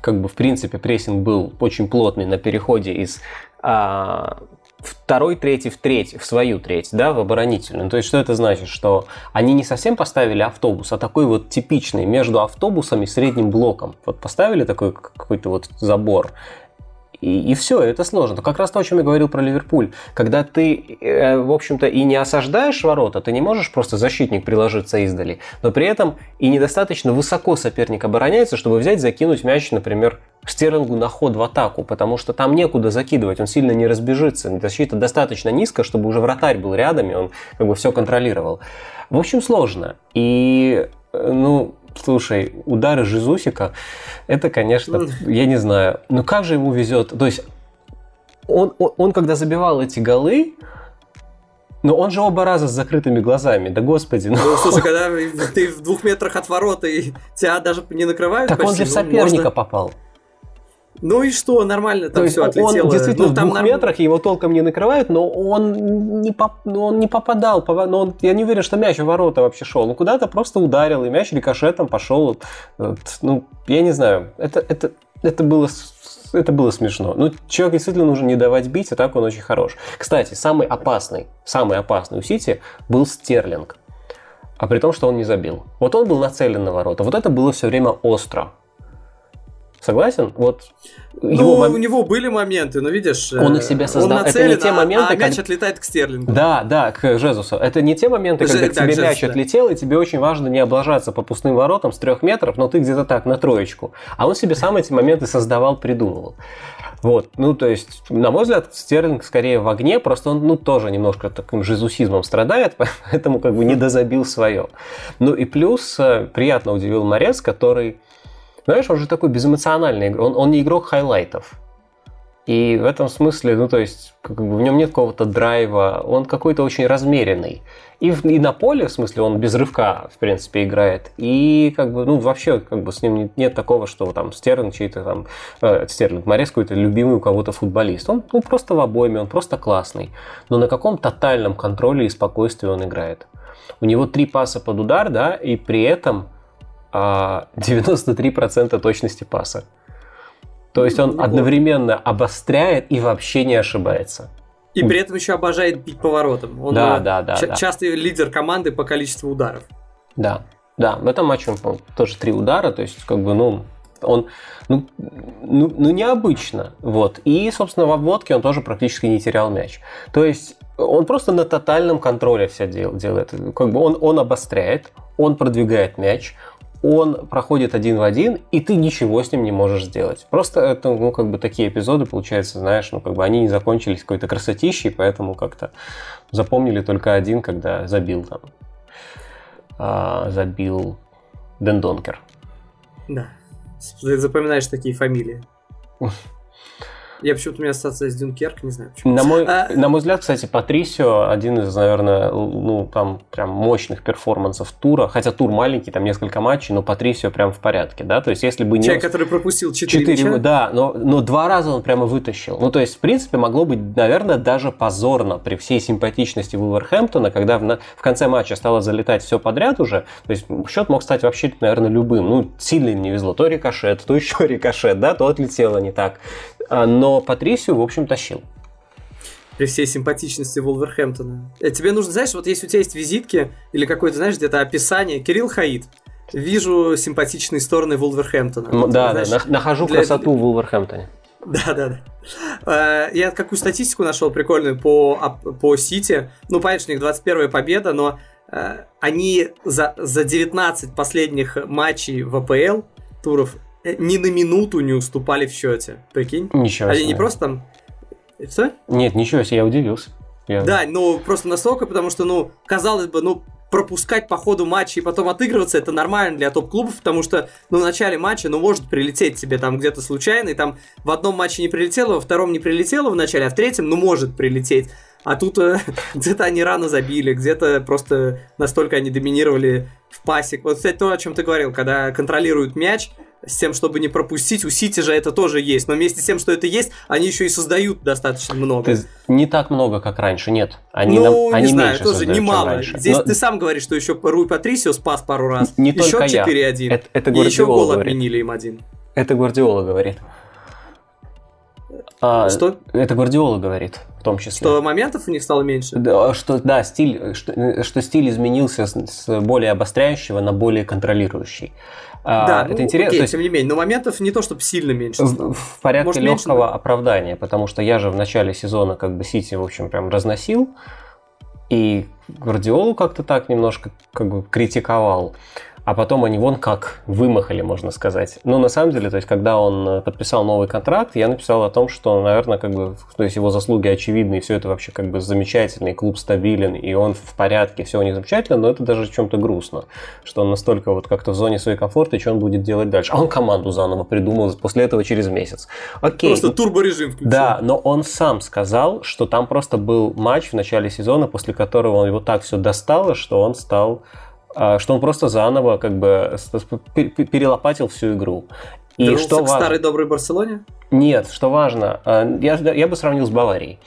как бы в принципе прессинг был очень плотный на переходе из а, второй третий в треть, в свою треть, да, в оборонительную. То есть, что это значит? Что они не совсем поставили автобус, а такой вот типичный между автобусом и средним блоком. Вот поставили такой какой-то вот забор. И, и все, это сложно. Как раз то, о чем я говорил про Ливерпуль. Когда ты, э, в общем-то, и не осаждаешь ворота, ты не можешь просто защитник приложиться издали, но при этом и недостаточно высоко соперник обороняется, чтобы взять, закинуть мяч, например, Стерлингу на ход в атаку, потому что там некуда закидывать, он сильно не разбежится. Защита достаточно низко, чтобы уже вратарь был рядом, и он как бы все контролировал. В общем, сложно. И, э, ну, Слушай, удары Жизусика, это, конечно, я не знаю. Ну как же ему везет? То есть он, он, он когда забивал эти голы, но он же оба раза с закрытыми глазами, да господи. Ну, ну слушай, когда ты в двух метрах от ворота и тебя даже не накрывают Так почти, он же в соперника ну, можно... попал. Ну и что, нормально там То все отлетело. Он действительно ну, там в двух норм... метрах, его толком не накрывают, но он не, поп... но он не попадал. Но он... Я не уверен, что мяч в ворота вообще шел. Ну куда-то просто ударил, и мяч рикошетом пошел. Ну, я не знаю. Это, это, это было это было смешно. Ну, человек действительно нужно не давать бить, а так он очень хорош. Кстати, самый опасный, самый опасный у Сити был Стерлинг. А при том, что он не забил. Вот он был нацелен на ворота. Вот это было все время остро. Согласен? Вот ну, его мом... у него были моменты, но видишь, он их себе создал. Он нацелен, это не те моменты, а, а мяч как... отлетает к Стерлингу. Да, да, к Жезусу. Это не те моменты, когда Ж... к тебе да, мяч Жезус, отлетел, да. и тебе очень важно не облажаться по пустым воротам с трех метров, но ты где-то так на троечку. А он себе сам эти моменты создавал, придумывал. Вот, ну, то есть, на мой взгляд, Стерлинг скорее в огне, просто он, ну, тоже немножко таким жезусизмом страдает, поэтому как бы не дозабил свое. Ну и плюс э, приятно удивил Марез, который знаешь, он же такой безэмоциональный, он, он не игрок хайлайтов. И в этом смысле, ну то есть, как бы в нем нет какого-то драйва, он какой-то очень размеренный. И, в, и на поле, в смысле, он без рывка, в принципе, играет. И как бы, ну, вообще, как бы с ним нет, нет такого, что там Стерлинг чей-то там, э, Стерлинг Марез какой-то любимый у кого-то футболист. Он ну, просто в обойме, он просто классный. Но на каком тотальном контроле и спокойствии он играет. У него три паса под удар, да, и при этом 93% а, точности паса. То есть он одновременно обостряет и вообще не ошибается. И при этом еще обожает бить поворотом. Он да, да, да, ч- да. частый лидер команды по количеству ударов. Да, да. В этом матче он тоже три удара, то есть как бы, ну, он, ну, ну, ну, необычно. Вот. И, собственно, в обводке он тоже практически не терял мяч. То есть он просто на тотальном контроле все дел, делает. Как бы он, он обостряет, он продвигает мяч, он проходит один в один, и ты ничего с ним не можешь сделать. Просто это, ну, как бы такие эпизоды, получается, знаешь, ну, как бы они не закончились какой-то красотищей, поэтому как-то запомнили только один, когда забил там, а, забил Дэн Донкер. Да. Запоминаешь такие фамилии. Я почему-то у меня ассоциация с Дюнкерк, не знаю почему. На мой, а... на мой взгляд, кстати, Патрисио один из, наверное, ну, там прям мощных перформансов тура. Хотя тур маленький, там несколько матчей, но Патрисио прям в порядке, да? То есть, если бы не... Человек, который пропустил 4, 4 мяча? Да, но, но два раза он прямо вытащил. Ну, то есть, в принципе, могло быть, наверное, даже позорно при всей симпатичности Вулверхэмптона, когда в, на, в конце матча стало залетать все подряд уже. То есть, счет мог стать вообще, наверное, любым. Ну, сильно им не везло. То рикошет, то еще рикошет, да, то отлетело не так. А, но Патрисию, в общем, тащил. При всей симпатичности Вулверхэмптона. Э, тебе нужно, знаешь, вот если у тебя есть визитки или какое-то, знаешь, где-то описание, Кирилл Хаид, вижу симпатичные стороны Вулверхэмптона. Вот, да, знаешь, да, нахожу для... красоту в Вулверхэмптоне. Да, да, да. Я какую статистику нашел прикольную по, по Сити. Ну, понятно, у них 21 победа, но э, они за, за 19 последних матчей в АПЛ туров Э, ни на минуту не уступали в счете. Прикинь? Ничего себе. Они не просто там... Что? Нет, ничего себе, я удивился. Я... Да, ну просто настолько, потому что, ну, казалось бы, ну, пропускать по ходу матча и потом отыгрываться, это нормально для топ-клубов, потому что, ну, в начале матча, ну, может прилететь тебе там где-то случайно, и там в одном матче не прилетело, во втором не прилетело в начале, а в третьем, ну, может прилететь. А тут э, где-то они рано забили, где-то просто настолько они доминировали в пасе. Вот, кстати, то, о чем ты говорил, когда контролируют мяч, с тем, чтобы не пропустить. У Сити же это тоже есть. Но вместе с тем, что это есть, они еще и создают достаточно много. Ты, не так много, как раньше, нет. Они, ну, нам, они не знаю, меньше тоже создают, немало. раньше. Здесь Но ты сам говоришь, что еще Руй Патрисио спас пару раз. Не еще только я. 4-1. Это- это и еще гол говорит. отменили им один. Это Гвардиола говорит. А, Что? Это Гвардиола говорит, в том числе. Что моментов у них стало меньше? Да, что, да, стиль, что, что стиль изменился с, с более обостряющего на более контролирующий. А, да, это ну, интересно. окей, есть тем не менее. Но моментов не то, чтобы сильно меньше. в, в порядке Может, меньше, легкого да? оправдания, потому что я же в начале сезона как бы Сити, в общем, прям разносил, и Гвардиолу как-то так немножко как бы критиковал. А потом они вон как вымахали, можно сказать. Но на самом деле, то есть, когда он э, подписал новый контракт, я написал о том, что, наверное, как бы, то есть его заслуги очевидны, и все это вообще как бы замечательно, и клуб стабилен, и он в порядке, все у них замечательно, но это даже в чем-то грустно, что он настолько вот как-то в зоне своей комфорта, и что он будет делать дальше. А он команду заново придумал после этого через месяц. Окей. Просто турборежим включил. Да, но он сам сказал, что там просто был матч в начале сезона, после которого он его так все достало, что он стал, что он просто заново как бы перелопатил всю игру. И Вернулся что к важно? старой доброй Барселоне? Нет, что важно, э, я, я бы сравнил с Баварией.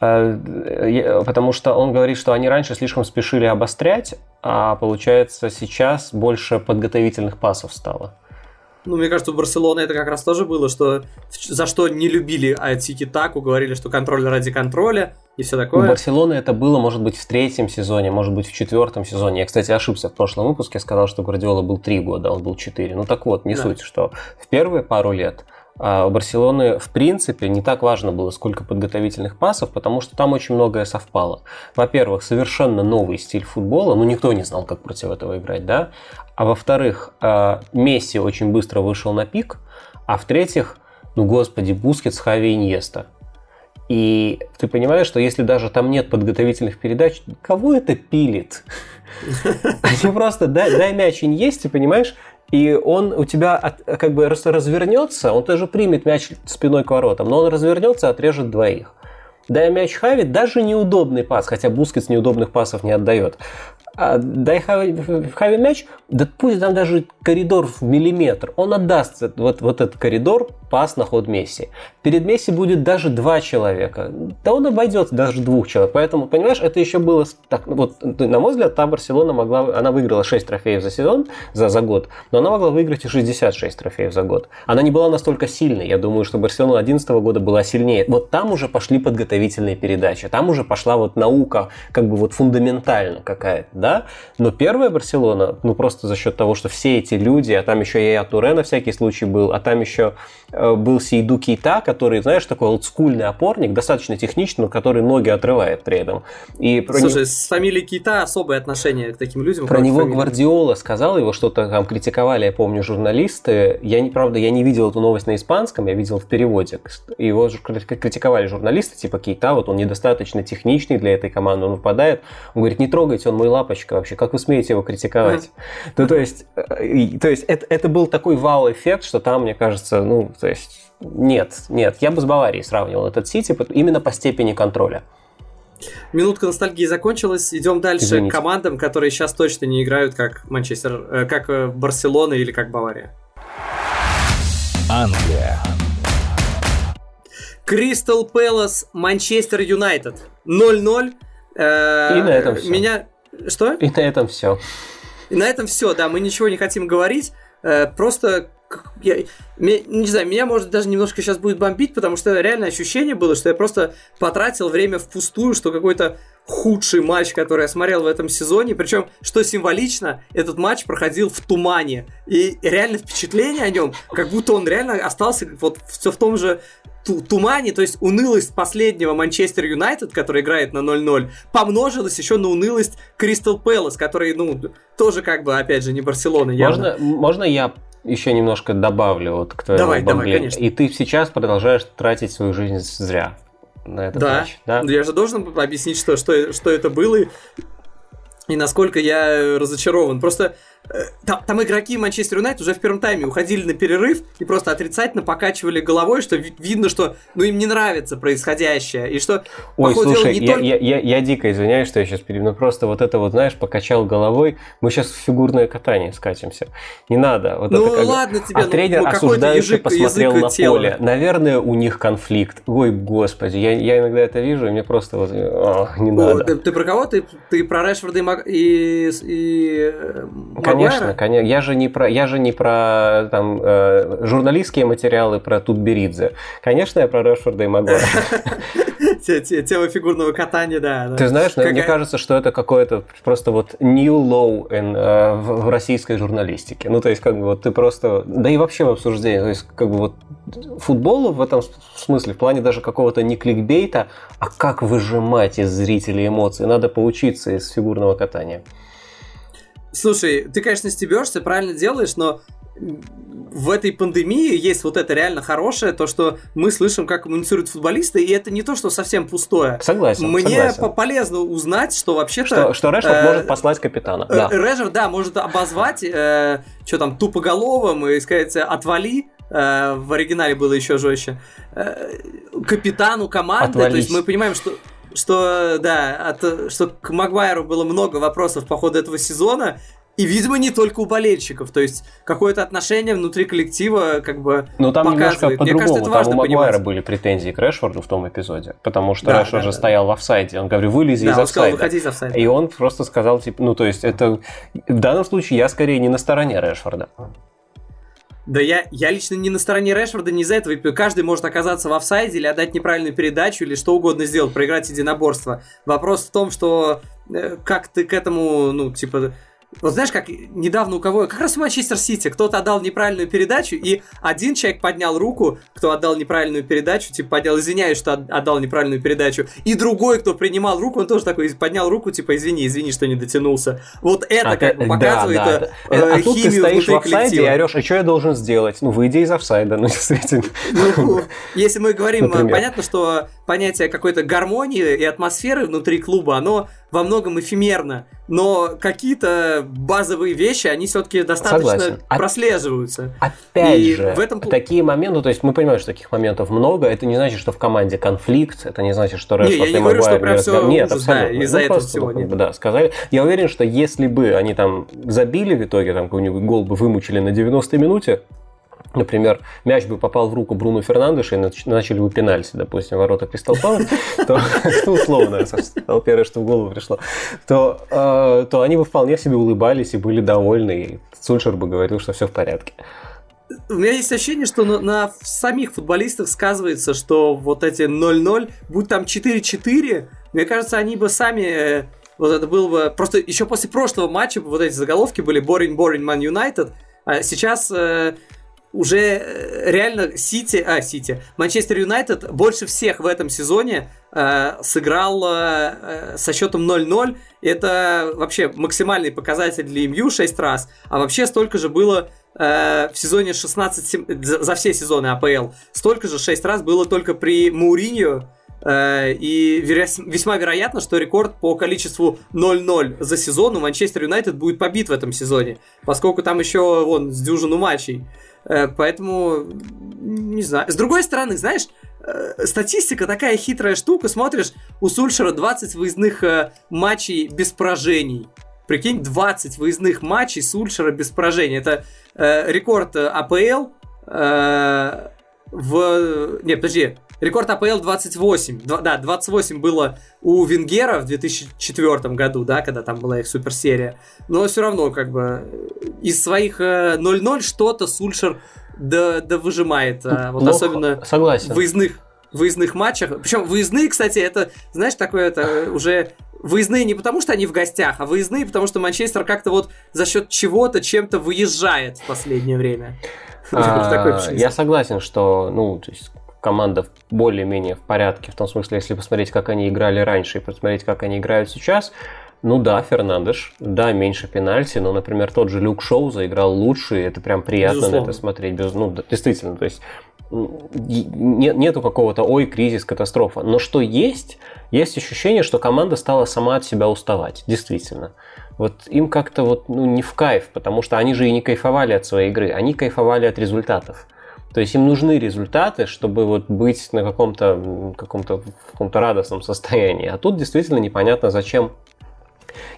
Я- Потому что он говорит, что они раньше слишком спешили обострять, а получается сейчас больше подготовительных пасов стало. Ну, мне кажется, у Барселоны это как раз тоже было, что за что не любили Тики Таку, говорили, что контроль ради контроля и все У такое. Барселоны это было, может быть, в третьем сезоне, может быть, в четвертом сезоне. Я, кстати, ошибся в прошлом выпуске, сказал, что Гвардиола был три года, он был четыре. Ну так вот, не Да. суть, что в первые пару лет а, у Барселоны, в принципе, не так важно было, сколько подготовительных пасов, потому что там очень многое совпало. Во-первых, совершенно новый стиль футбола, ну никто не знал, как против этого играть, да? А во-вторых, а, Месси очень быстро вышел на пик, а в-третьих, ну господи, Бускетс, Хави и. И ты понимаешь, что если даже там нет подготовительных передач, кого это парит? Они просто дай, дай мяч Иньесте, понимаешь? И он у тебя от- как бы раз- развернется, он тоже примет мяч спиной к воротам, но он развернется, отрежет двоих. Дай мяч Хави, даже неудобный пас, хотя Бускетс неудобных пасов не отдает. А дай Хави, мяч, да пусть там даже коридор в миллиметр, он отдаст вот, вот этот коридор, пас на ход Месси. Перед Месси будет даже два человека, да он обойдет даже двух человек. Поэтому, понимаешь, это еще было так, ну вот, на мой взгляд, та Барселона могла, она выиграла 6 трофеев за сезон, за, за год, но она могла выиграть и 66 трофеев за год. Она не была настолько сильной. Я думаю, что Барселона 2011 года была сильнее. Вот там уже пошли подготовительные передачи, там уже пошла вот наука, как бы вот фундаментально какая-то, да? Но первая Барселона, ну просто за счет того, что все эти люди, а там еще и Туре на всякий случай был, а там еще э, был Сейду Кейта, который, знаешь, такой олдскульный опорник, достаточно техничный, но который ноги отрывает при этом. И про Слушай, с фамилией Кита особое отношение к таким людям. про него фамилии. Гвардиола сказал, его что-то там критиковали, я помню, журналисты. Я не, правда, я не видел эту новость на испанском, я видел в переводе. Его критиковали журналисты, типа Кейта, вот он недостаточно техничный для этой команды, он выпадает. Он говорит, не трогайте, он мой лапочка вообще, как вы смеете его критиковать? Ну, то есть, э, то есть это, это был такой вау-эффект, что там, мне кажется, ну, то есть, нет, нет, я бы с Баварией сравнивал этот Сити именно по степени контроля. Минутка ностальгии закончилась. Идем дальше Извините. к командам, которые сейчас точно не играют как Манчестер, э, как э, Барселона или как Бавария. Англия. Кристал Пэлас, Манчестер Юнайтед. 0-0. Э, И на этом всё. Меня... Что? И на этом все. И на этом все, да, мы ничего не хотим говорить. Э, просто, я, не знаю, меня, может, даже немножко сейчас будет бомбить, потому что реально ощущение было, что я просто потратил время впустую, что какой-то худший матч, который я смотрел в этом сезоне. Причем, что символично, этот матч проходил в тумане. И реально впечатление о нем, как будто он реально остался вот все в том же ту- тумане, то есть унылость последнего Манчестер Юнайтед, который играет на 0-0, помножилась еще на унылость Кристал Пэлас, который, ну, тоже как бы, опять же, не Барселона явно. Можно, можно я еще немножко добавлю вот к твоему Давай, давай, бомблению? конечно. И ты сейчас продолжаешь тратить свою жизнь зря на этот Да, матч. Да. я же должен объяснить, что, что, что это было и, и насколько я разочарован. Просто там, там игроки Манчестер Юнайтед уже в первом тайме уходили на перерыв и просто отрицательно покачивали головой, что ви- видно, что ну им не нравится происходящее. И что, Ой, слушай, не я, только... я, я, я дико извиняюсь, что я сейчас перебью, но просто вот это вот, знаешь, покачал головой, мы сейчас в фигурное катание скатимся. Не надо. Вот Ну это как... ладно тебе, а ну, тренер ну, осуждающе язык- посмотрел язык на тела. поле. Наверное, у них конфликт. Ой, господи, я, я иногда это вижу, и мне просто вот, о, не О, надо. ты, ты про кого? Ты, ты про Решфорда и, Маг... и, и э, Конечно, конечно. Я же не про, я же не про там э, журналистские материалы про Тутберидзе. Конечно, я про Решфорда и Магуайра. Те- те- Тема фигурного катания, да. Ты знаешь, мне кажется, что это какое-то просто вот new low э, в в российской журналистике. Ну, то есть, как бы вот ты просто... Да и вообще в обсуждении. То есть, как бы вот футболу в этом смысле, в плане даже какого-то не кликбейта, а как выжимать из зрителей эмоции. Надо поучиться из фигурного катания. Слушай, ты, конечно, стебешься, правильно делаешь, но в этой пандемии есть вот это реально хорошее, то, что мы слышим, как коммуницируют футболисты, и это не то, что совсем пустое. Согласен, Мне согласен. по- полезно узнать, что вообще-то... Что, что Решфорд э, может послать капитана. э, Да. Режер, да, может обозвать, э, что там, тупоголовым и сказать «отвали», э, в оригинале было еще жестче, э, капитану команды, то есть Отвались. мы понимаем, что что, да, от- что к Магуайру было много вопросов по ходу этого сезона, и, видимо, не только у болельщиков, то есть какое-то отношение внутри коллектива как бы Ну, там немножко показывает. Мне по-другому. кажется, это Там важно у Магуайра понимать. были претензии к Решфорду в том эпизоде, потому что Да, Решфорд да, же да. стоял в офсайде. Он говорит, вылези Да, из он сказал, офсайда. выходи из офсайда. И он просто сказал, типа, ну, то есть, это в данном случае я скорее не на стороне Решфорда. Да я, я лично не на стороне Решфорда, не из-за этого. Каждый может оказаться в офсайде или отдать неправильную передачу, или что угодно сделать, проиграть единоборство. Вопрос в том, что э, как ты к этому, ну, типа... Вот знаешь, как недавно у кого... Как раз в Манчестер Сити кто-то отдал неправильную передачу, и один человек поднял руку, кто отдал неправильную передачу, типа поднял, извиняюсь, что от- отдал неправильную передачу, и другой, кто принимал руку, он тоже такой поднял руку, типа, извини, извини, что не дотянулся. Вот это А как бы показывает да, э, да. э, А тут ты стоишь в офсайде и орешь, а что я должен сделать? Ну, выйди из офсайда, ну, действительно. Ну, если мы говорим, Например. понятно, что понятие какой-то гармонии и атмосферы внутри клуба, оно во многом эфемерно, но какие-то базовые вещи, они все-таки достаточно Согласен. А- прослеживаются. Опять И же, в этом такие моменты, то есть мы понимаем, что таких моментов много, это не значит, что в команде конфликт, это не значит, что Не, я не говорю, что прям всё разговаривают. Нет, ужас, да, абсолютно. из-за Ну, этого всего, нет. Да, сказали. Я уверен, что если бы они там забили в итоге, там какой-нибудь гол бы вымучили на 90-й минуте, Например, мяч бы попал в руку Бруно Фернандеша и нач- начали бы пенальти, допустим, ворота Кристал Пэлас, то, условно, собственно, первое, что в голову пришло, то, э, то они бы вполне себе улыбались и были довольны, и Сульшер бы говорил, что все в порядке. У меня есть ощущение, что на, на самих футболистах сказывается, что вот эти 0-0, будь там 4-4, мне кажется, они бы сами... э, Вот это было бы... Просто еще после прошлого матча вот эти заголовки были «Boring, boring, Man United», а сейчас э, уже э, реально Сити, а, Сити, Манчестер Юнайтед больше всех в этом сезоне э, сыграл э, э, со счетом 0-0. Это вообще максимальный показатель для МЮ 6 раз, а вообще столько же было э, в сезоне 16, сем- за, за все сезоны АПЛ. Столько же 6 раз было только при Мауриньо, И весьма вероятно, что рекорд по количеству 0-0 за сезон у Манчестер Юнайтед будет побит в этом сезоне, поскольку там еще вон с дюжину матчей. Э, Поэтому, не знаю. С другой стороны, знаешь, э, статистика такая хитрая штука. Смотришь, у Сульшера 20 выездных э, матчей без поражений. Прикинь, 20 выездных матчей Сульшера без поражений. Это рекорд АПЛ в... Не, подожди. Рекорд АПЛ 28. Два- да, 28 было у Венгера в 2004 году, да, когда там была их суперсерия. Но все равно, как бы, из своих э, 0-0 что-то Сульшер да, да выжимает. а вот Плохо. особенно Согласен. в выездных, выездных матчах. Причем выездные, кстати, это, знаешь, такое это уже выездные не потому, что они в гостях, а выездные, потому что Манчестер как-то вот за счет чего-то, чем-то выезжает в последнее время. А. Я согласен, что, ну, то есть команда более-менее в порядке, в том смысле, если посмотреть, как они играли раньше и посмотреть, как они играют сейчас, ну да, Фернандеш, да, меньше пенальти, но, например, тот же Люк Шоу заиграл лучше, и это прям приятно Безусловно. на это смотреть. Без, ну, да, действительно, то есть нет, нету какого-то ой, кризис, катастрофа. Но что есть, есть ощущение, что команда стала сама от себя уставать, действительно. Вот им как-то вот ну, не в кайф, потому что они же и не кайфовали от своей игры, они кайфовали от результатов. То есть им нужны результаты, чтобы вот быть на каком-то каком-то каком-то радостном состоянии. А тут действительно непонятно, зачем.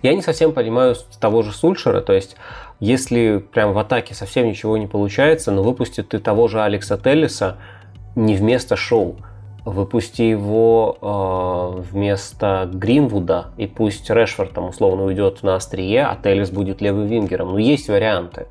Я не совсем понимаю того же Сульшера, то есть если прям в атаке совсем ничего не получается, но выпусти ты того же Алекса Теллиса не вместо шоу, выпусти его э, вместо Гринвуда, и пусть Решфорд там условно уйдет на острие, а Теллис будет левым вингером. Но есть варианты.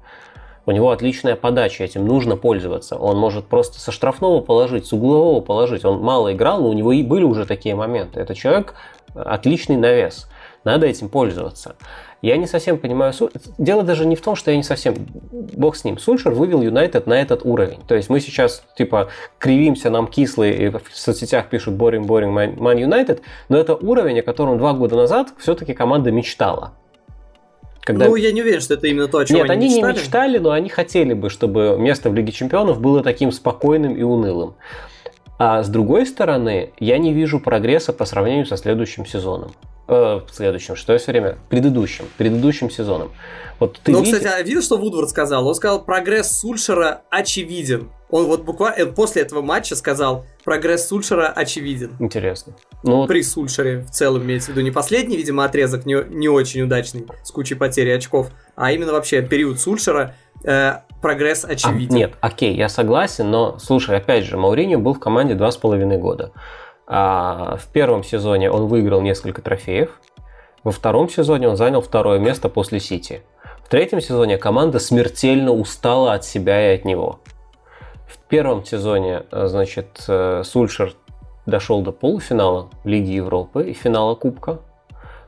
У него отличная подача, этим нужно пользоваться. Он может просто со штрафного положить, с углового положить. Он мало играл, но у него и были уже такие моменты. Это человек отличный навес. Надо этим пользоваться. Я не совсем понимаю... Дело даже не в том, что я не совсем... Бог с ним. Сульшер вывел Юнайтед на этот уровень. То есть мы сейчас, типа, кривимся, нам кислые, и в соцсетях пишут «борим, борим, Ман Юнайтед», но это уровень, о котором два года назад все-таки команда мечтала. Когда... Ну, я не уверен, что это именно то, о чем Нет, они, они мечтали. не мечтали, но они хотели бы, чтобы место в Лиге Чемпионов было таким спокойным и унылым. А с другой стороны, я не вижу прогресса по сравнению со следующим сезоном. Э, следующим, что я все время? Предыдущим. Предыдущим сезоном. Вот ты ну, видишь... кстати, а видел, что Вудвард сказал? Он сказал, прогресс Сульшера очевиден. Он вот буквально э, после этого матча сказал, прогресс Сульшера очевиден. Интересно. Ну, При Сульшере в целом имеется в виду не последний, видимо, отрезок не, не очень удачный, с кучей потери очков, а именно вообще период Сульшера э, прогресс а, очевиден. А, нет, окей, я согласен, но слушай, опять же, Мауриньо был в команде два с половиной года. А в первом сезоне он выиграл несколько трофеев. Во втором сезоне он занял второе место после Сити. В третьем сезоне команда смертельно устала от себя и от него. В первом сезоне, э, значит, э, Сульшер дошел до полуфинала Лиги Европы и финала Кубка.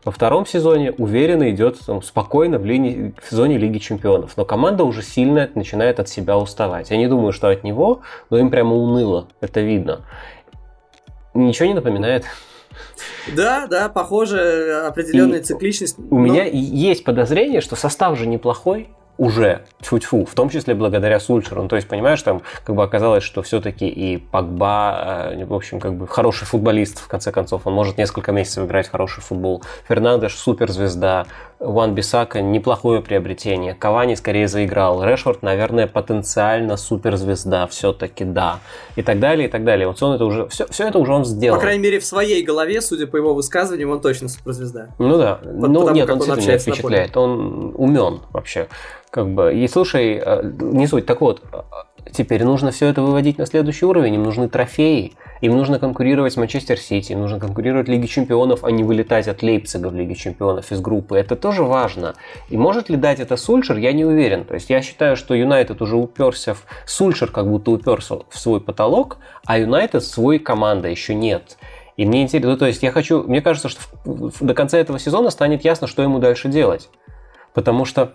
Во втором сезоне уверенно идет там, спокойно в, линии, в зоне Лиги Чемпионов. Но команда уже сильно начинает от себя уставать. Я не думаю, что от него, но им прямо уныло. Это видно. Ничего не напоминает? Да, да, похоже, определенная и цикличность. У но... меня есть подозрение, что состав же неплохой, уже, тьфу-тьфу, в том числе благодаря Сульшеру. Ну, то есть, понимаешь, там как бы оказалось, что все-таки и Пакба, э, в общем, как бы хороший футболист, в конце концов, он может несколько месяцев играть хороший футбол. Фернандеш суперзвезда, Уан Бисака неплохое приобретение, Кавани скорее заиграл, Решфорд, наверное, потенциально суперзвезда, все-таки да, и так далее, и так далее. Вот он это уже, все, все это уже он сделал. По крайней мере, в своей голове, судя по его высказываниям, он точно суперзвезда. Ну да, По- ну нет, он действительно меня впечатляет, он умен вообще. Как бы, и слушай, э, не суть, так вот, теперь нужно все это выводить на следующий уровень, им нужны трофеи, им нужно конкурировать с Манчестер Сити, им нужно конкурировать в Лиге Чемпионов, а не вылетать от Лейпцига в Лиге Чемпионов из группы. Это тоже важно. И может ли дать это Сульшер, я не уверен. То есть я считаю, что Юнайтед уже уперся в... Сульшер как будто уперся в свой потолок, а Юнайтед свой команда еще нет. И мне интересно, ну, то есть я хочу, мне кажется, что до конца этого сезона станет ясно, что ему дальше делать. Потому что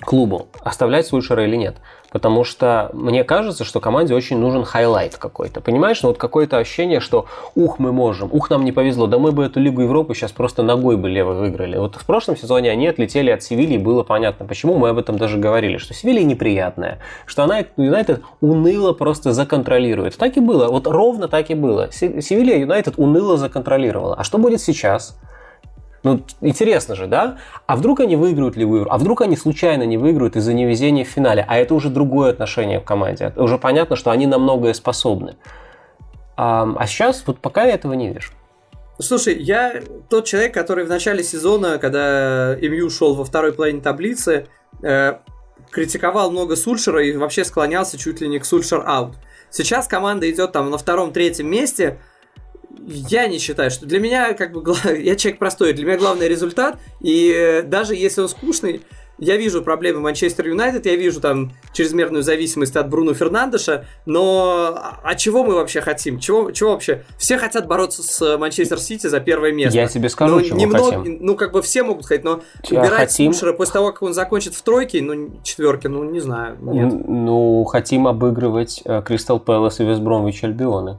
клубу, оставлять Сульшера или нет. Потому что мне кажется, что команде очень нужен highlight какой-то. Понимаешь, ну вот какое-то ощущение, что ух, мы можем, ух, нам не повезло, да мы бы эту Лигу Европы сейчас просто ногой бы левой выиграли. Вот в прошлом сезоне они отлетели от Севильи, было понятно, почему мы об этом даже говорили, что Севилья неприятная, что она Юнайтед уныло просто законтролирует. Так и было, вот ровно так и было. Севилья Юнайтед уныло законтролировала. А что будет сейчас? Ну, интересно же, да? А вдруг они выиграют Ливуир? А вдруг они случайно не выиграют из-за невезения в финале? А это уже другое отношение к команде. Уже понятно, что они на многое способны. А, а сейчас вот пока я этого не вижу. Слушай, я тот человек, который в начале сезона, когда МЮ шел во второй половине таблицы, э, критиковал много Сульшера и вообще склонялся чуть ли не к Сульшер аут. Сейчас команда идет там на втором-третьем месте – я не считаю, что для меня, как бы, я человек простой, для меня главный результат, и э, даже если он скучный, я вижу проблемы Манчестер Юнайтед, я вижу там чрезмерную зависимость от Бруно Фернандеша, но а, а чего мы вообще хотим? Чего, чего вообще? Все хотят бороться с Манчестер Сити за первое место. Я тебе скажу, но чего немного, хотим. Ну, как бы все могут хотеть, но Чего убирать хотим? Сульшера после того, как он закончит в тройке, ну, четверке, ну, не знаю, нет. Ну, хотим обыгрывать э, Кристал Пэлас и Вестбромвич Альбионы.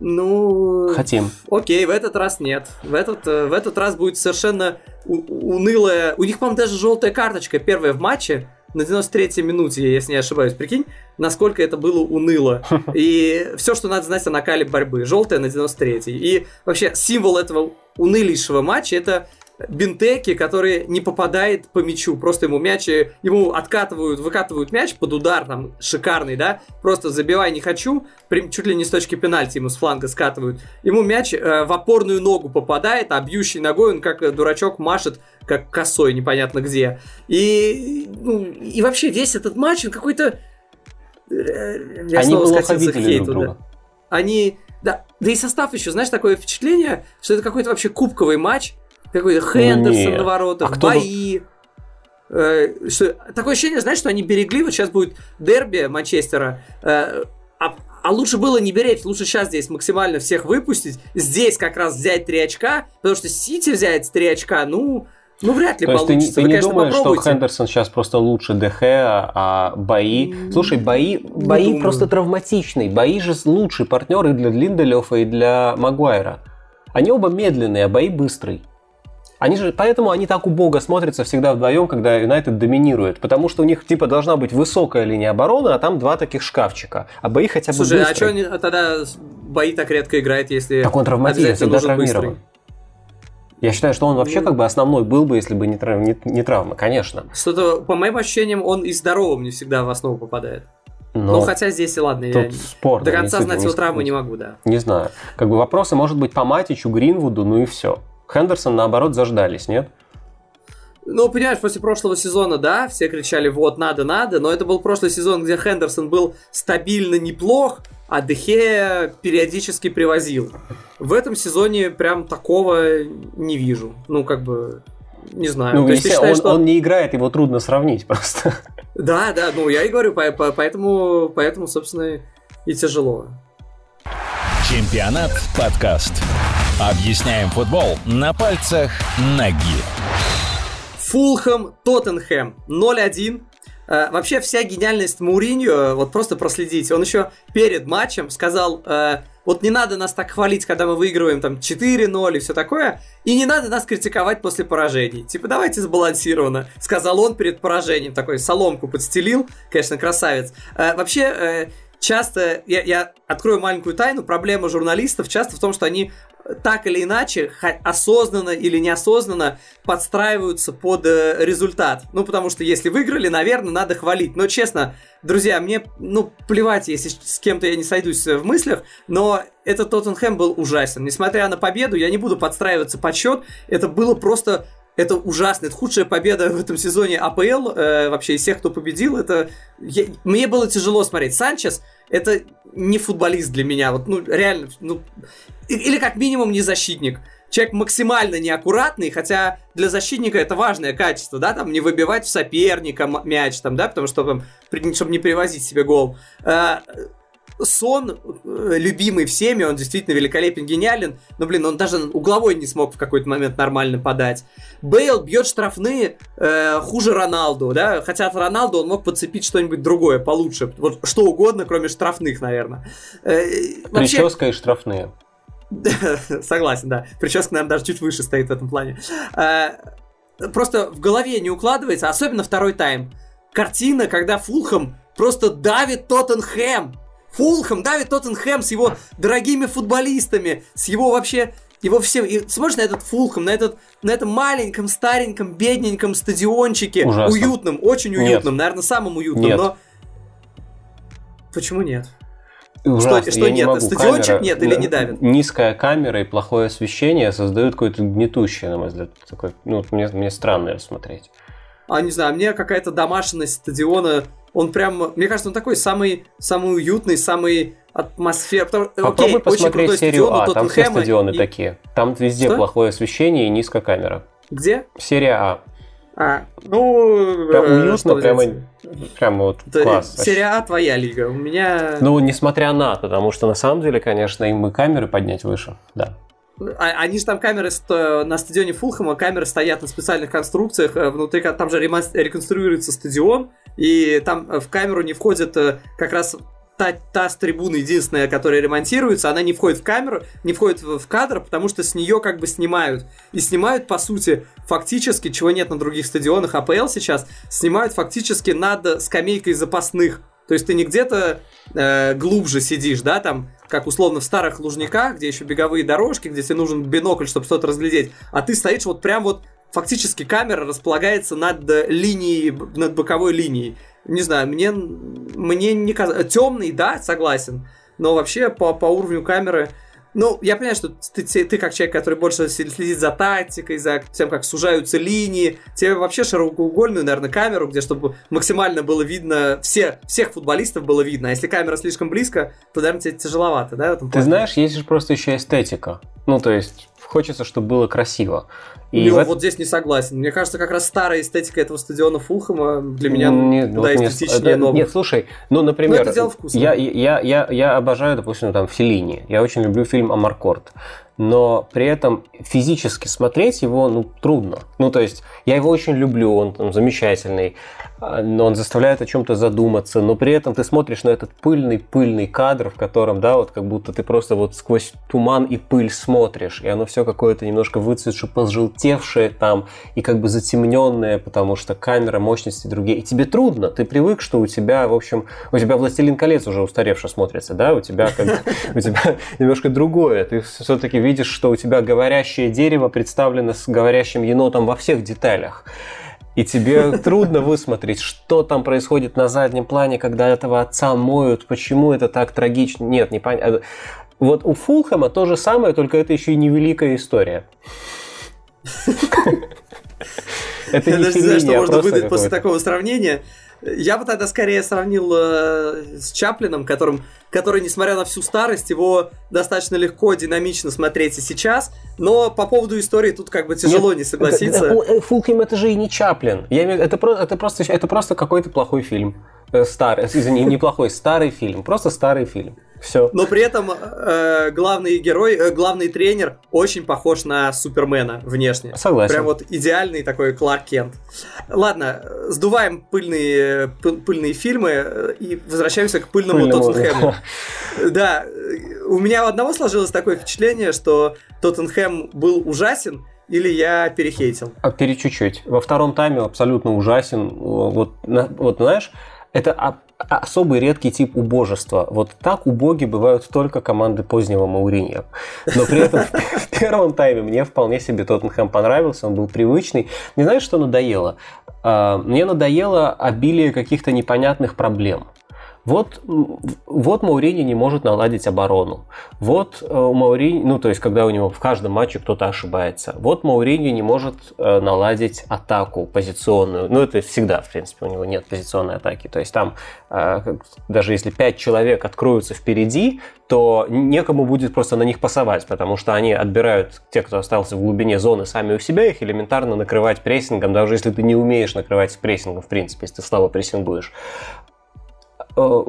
Ну... Хотим. Окей, в этот раз нет. В этот, э, в этот раз будет совершенно унылая... У них, по-моему, даже желтая карточка первая в матче на 93-й минуте, если не ошибаюсь. Прикинь, насколько это было уныло. И все, что надо знать о накале борьбы. Желтая на 93-й. И вообще символ этого унылейшего матча это Бентеки, который не попадает по мячу. Просто ему мяч, ему откатывают, выкатывают мяч под удар, там, шикарный, да, просто забивай не хочу, чуть ли не с точки пенальти ему с фланга скатывают. Ему мяч э, в опорную ногу попадает, а бьющий ногой он как дурачок машет, как косой, непонятно где. И, ну, и вообще весь этот матч, он какой-то... Э, я Они плохо видели друг друга. Они... Да, да и состав еще, знаешь, такое впечатление, что это какой-то вообще кубковый матч, какой-то Хендерсон на воротах, а бои. Э, что, такое ощущение, знаешь, что они берегли, вот сейчас будет дерби Манчестера, э, а, а лучше было не беречь, лучше сейчас здесь максимально всех выпустить, здесь как раз взять 3 очка, потому что Сити взять 3 очка, ну, ну, вряд ли То получится. Есть ты, ты Вы, не думаешь, попробуйте. что Хендерсон сейчас просто лучше ДХ, а бои... Слушай, бои, бои просто травматичные. Бои же лучший партнер и для Линделёфа, и для Магуайра. Они оба медленные, а бои быстрый. Они же, поэтому они так убого смотрятся всегда вдвоем, когда Юнайтед доминирует. Потому что у них типа должна быть высокая линия обороны, а там два таких шкафчика. А бои хотя бы Слушай, быстрые. а что они, а тогда бои так редко играет, если Так он травматизм, всегда травмирован. Я считаю, что он вообще ну. как бы основной был бы, если бы не, трав... не, не травма, конечно. Что-то, по моим ощущениям, он и здоровым не всегда в основу попадает. Но ну, хотя здесь и ладно, я спорно, до конца знать его травмы не могу, да. Не знаю. Как бы вопросы, может быть, по Матичу, Гринвуду, ну и все. Хендерсон, наоборот, заждались, нет? Ну, понимаешь, после прошлого сезона, да, все кричали, вот, надо, надо, но это был прошлый сезон, где Хендерсон был стабильно неплох, а Дехе периодически привозил. В этом сезоне прям такого не вижу. Ну, как бы, не знаю. Ну, То есть, считаешь, он, что... он не играет, его трудно сравнить просто. Да, да, ну я и говорю, поэтому, поэтому собственно, и тяжело. Чемпионат подкаст. Объясняем футбол на пальцах ноги. Фулхэм Тоттенхэм 0-1. Э, вообще вся гениальность Мауриньо, вот просто проследите, он еще перед матчем сказал, э, вот не надо нас так хвалить, когда мы выигрываем там 4-0 и все такое, и не надо нас критиковать после поражений. Типа давайте сбалансированно, сказал он перед поражением, такой соломку подстелил, конечно, красавец. Э, вообще, э, часто, я, я открою маленькую тайну, проблема журналистов часто в том, что они так или иначе, осознанно или неосознанно подстраиваются под э, результат. Ну, потому что если выиграли, наверное, надо хвалить. Но честно, друзья, мне, ну, плевать, если с кем-то я не сойдусь в мыслях, но этот Тоттенхэм был ужасен. Несмотря на победу, я не буду подстраиваться под счет. Это было просто это ужасно. Это худшая победа в этом сезоне АПЛ. Э, вообще из всех, кто победил. Это я, мне было тяжело смотреть. Санчес это не футболист для меня. Вот, ну, реально, ну, или как минимум не защитник. Человек максимально неаккуратный, хотя для защитника это важное качество, да, там не выбивать в соперника мяч, там, да, потому что, там, чтобы не привозить себе гол. А, Сон, э, любимый всеми, он действительно великолепен, гениален, но, блин, он даже угловой не смог в какой-то момент нормально подать. Бейл бьет штрафные э, хуже Роналду, да, хотя от Роналду он мог подцепить что-нибудь другое, получше, вот что угодно, кроме штрафных, наверное. Э, вообще... Прическа и штрафные. Согласен, да. Прическа, наверное, даже чуть выше стоит в этом плане. Э, просто в голове не укладывается, особенно второй тайм. Картина, когда Фулхэм просто давит Тоттенхэм. Фулхэм давит Тоттенхэм с его дорогими футболистами, с его вообще его всем... И смотришь на этот Фулхэм, на, этот, на этом маленьком, стареньком, бедненьком стадиончике, Ужасно. уютном, очень уютном, нет. наверное, самым уютным, нет. но... Почему нет? Ужасно. Что, что нет? Не могу. Стадиончик камера, нет или не давит? Низкая камера и плохое освещение создают какое-то гнетущее, на мой взгляд. Такое, ну, мне, мне странно смотреть. А не знаю, мне какая-то домашность стадиона он прям, мне кажется, он такой самый, самый уютный, самый атмосфер. Попробуй окей, посмотреть серию стадион, А, там все стадионы и... такие. Там везде Что? плохое освещение и низкая камера. Где? Серия А. А, ну... Прям э, уютно, прямо, прямо вот Это класс. Серия А твоя лига, у меня... Ну, несмотря на, потому что на самом деле, конечно, им и камеры поднять выше, да. А, они же там камеры на стадионе Фулхэма, камеры стоят на специальных конструкциях, э, внутри там же реконструируется стадион, и там в камеру не входят э, как раз та, та с трибуны единственная, которая ремонтируется, она не входит в камеру, не входит в кадр, потому что с нее как бы снимают. И снимают, по сути, фактически, чего нет на других стадионах АПЛ сейчас, снимают фактически над скамейкой запасных. То есть ты не где-то э, глубже сидишь, да, там, как условно в старых лужниках, где еще беговые дорожки, где тебе нужен бинокль, чтобы что-то разглядеть, а ты стоишь вот прям вот фактически камера располагается над линией, над боковой линией. Не знаю, мне, мне не казалось... Темный, да, согласен, но вообще по, по уровню камеры ну, я понимаю, что ты, ты, как человек, который больше следит за тактикой, за тем, как сужаются линии, тебе вообще широкоугольную, наверное, камеру, где чтобы максимально было видно, все, всех футболистов было видно. А если камера слишком близко, то, наверное, тебе тяжеловато, да? Ты знаешь, есть же просто еще эстетика. Ну, то есть, хочется, чтобы было красиво. И ну, в... вот здесь не согласен. Мне кажется, как раз старая эстетика этого стадиона Фулхэма для меня нет, куда вот эстетичнее новых. Нет, слушай, ну, например, ну, это дело вкуса. Я, я, я, я обожаю, допустим, там, Филини. Я очень люблю фильм «Амаркорд» но при этом физически смотреть его ну, трудно. Ну, то есть, я его очень люблю, он там замечательный, но он заставляет о чем-то задуматься, но при этом ты смотришь на этот пыльный-пыльный кадр, в котором, да, вот как будто ты просто вот сквозь туман и пыль смотришь, и оно все какое-то немножко выцветшее, пожелтевшее там, и как бы затемненное, потому что камера, мощности другие. И тебе трудно, ты привык, что у тебя, в общем, у тебя «Властелин колец» уже устаревше смотрится, да, у тебя как у тебя немножко другое, ты все-таки видишь, что у тебя говорящее дерево представлено с говорящим енотом во всех деталях. И тебе трудно высмотреть, что там происходит на заднем плане, когда этого отца моют, почему это так трагично. Нет, не понятно. Вот у Фулхэма то же самое, только это еще и не великая история. Это не знаю, что можно выдать после такого сравнения. Я бы тогда скорее сравнил э, с Чаплином, которым, который, несмотря на всю старость, его достаточно легко, динамично смотреть и сейчас. Но по поводу истории тут как бы тяжело Нет, не согласиться. Э, Фулхим это же и не Чаплин. Я имею, это, это, просто, это просто какой-то плохой фильм. Э, старый, извини, неплохой, старый фильм. Просто старый фильм. Все. Но при этом э, главный герой, э, главный тренер очень похож на Супермена внешне. Soгласен. Прям вот идеальный такой Кларк Кент. Ладно, сдуваем пыльные, пыльные фильмы э, и возвращаемся к пыльному, пыльному Тоттенхэму. Да, у меня у одного сложилось такое впечатление, что Тоттенхэм был ужасен, или я перехейтил? А пере чуть-чуть. Во втором тайме абсолютно ужасен. Вот, вот знаешь, это особый редкий тип убожества. Вот так убоги бывают только команды позднего Мауриньо. Но при этом в первом тайме мне вполне себе Тоттенхэм понравился, он был привычный. Не знаешь, что надоело? А, мне надоело обилие каких-то непонятных проблем. Вот, вот Маурини не может наладить оборону. Вот э, Маурини, ну то есть когда у него в каждом матче кто-то ошибается. Вот Маурини не может э, наладить атаку позиционную. Ну это всегда, в принципе, у него нет позиционной атаки. То есть там э, даже если пять человек откроются впереди, то некому будет просто на них пасовать, потому что они отбирают те, кто остался в глубине зоны, сами у себя их элементарно накрывать прессингом, даже если ты не умеешь накрывать прессингом, в принципе, если ты слабо прессингуешь. Э,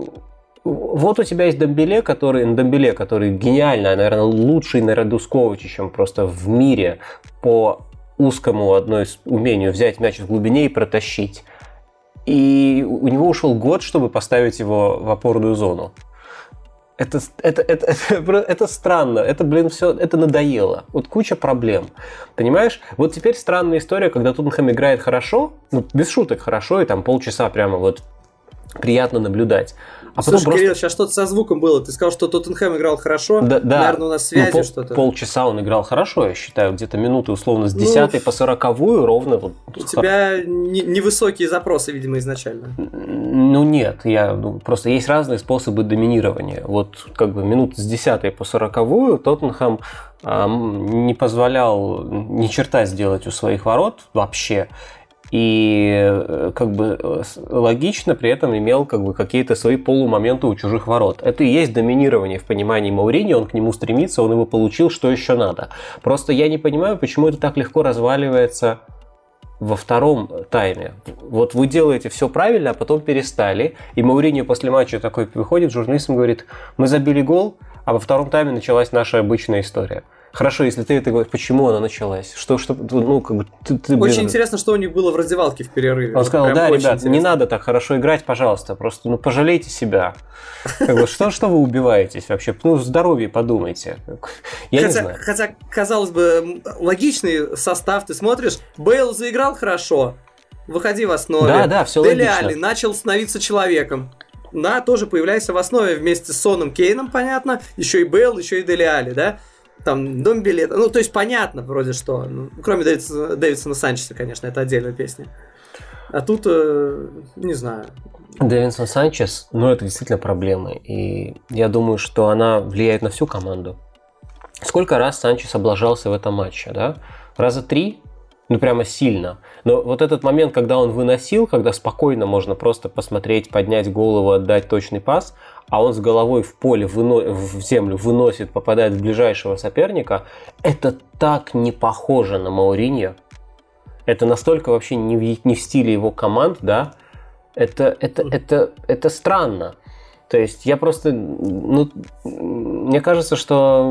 вот у тебя есть Домбеле, который, Домбеле, который гениально, наверное, лучший наряду с Ковачичем просто в мире по узкому одной умению взять мяч в глубине и протащить. И у него ушел год, чтобы поставить его в опорную зону. Это, это, это, это, это странно, это, блин, все, это надоело. Вот куча проблем. Понимаешь? Вот теперь странная история, когда Тоттенхэм играет хорошо, ну, без шуток хорошо, и там полчаса прямо вот приятно наблюдать. А Слушай, просто... Кирилл, сейчас что-то со звуком было. Ты сказал, что Тоттенхэм играл хорошо. Да, да. Наверное, у нас связи ну, пол, что-то. Полчаса он играл хорошо, я считаю. Где-то минуты условно с 10 ну, по 40 ровно. Вот, у тебя невысокие запросы, видимо, изначально. Ну нет, я ну, просто есть разные способы доминирования. Вот как бы минут с 10 по 40 Тоттенхэм э, не позволял ни черта сделать у своих ворот вообще и э, как бы э, логично при этом имел как бы какие-то свои полумоменты у чужих ворот. Это и есть доминирование в понимании Маурини, он к нему стремится, он его получил, что еще надо. Просто я не понимаю, почему это так легко разваливается во втором тайме. Вот вы делаете все правильно, а потом перестали. И Мауриньо после матча такой выходит, журналистам говорит, мы забили гол, а во втором тайме началась наша обычная история. Хорошо, если ты это говоришь, почему она началась? Что, что, ну, как бы, ты, ты, блин, Очень интересно, что у них было в раздевалке в перерыве. Он сказал, да, ребят, интересно. не надо так хорошо играть, пожалуйста, просто, ну, пожалейте себя. Как бы, что, что вы убиваетесь вообще? Ну, здоровье подумайте. Я хотя, не знаю. Хотя, казалось бы, логичный состав, ты смотришь, Бейл заиграл хорошо, выходи в основе. Да, да, все Дели Али начал становиться человеком. Да, тоже появляется в основе вместе с Соном Кейном, понятно, еще и Бейл, еще и Дели Али, да там дом билета. Ну, то есть понятно вроде что. Ну, кроме Дэвидсона, Дэвидсона Санчеса, конечно, это отдельная песня. А тут, э, не знаю. Дэвидсон Санчес, ну, это действительно проблема. И я думаю, что она влияет на всю команду. Сколько раз Санчес облажался в этом матче, да? Раза три? Ну, прямо сильно. Но вот этот момент, когда он выносил, когда спокойно можно просто посмотреть, поднять голову, отдать точный пас, а он с головой в поле, выно... в землю выносит, попадает в ближайшего соперника, это так не похоже на Мауриньо. Это настолько вообще не в, не в стиле его команд, да? Это, это, это, это странно. То есть я просто, ну, мне кажется, что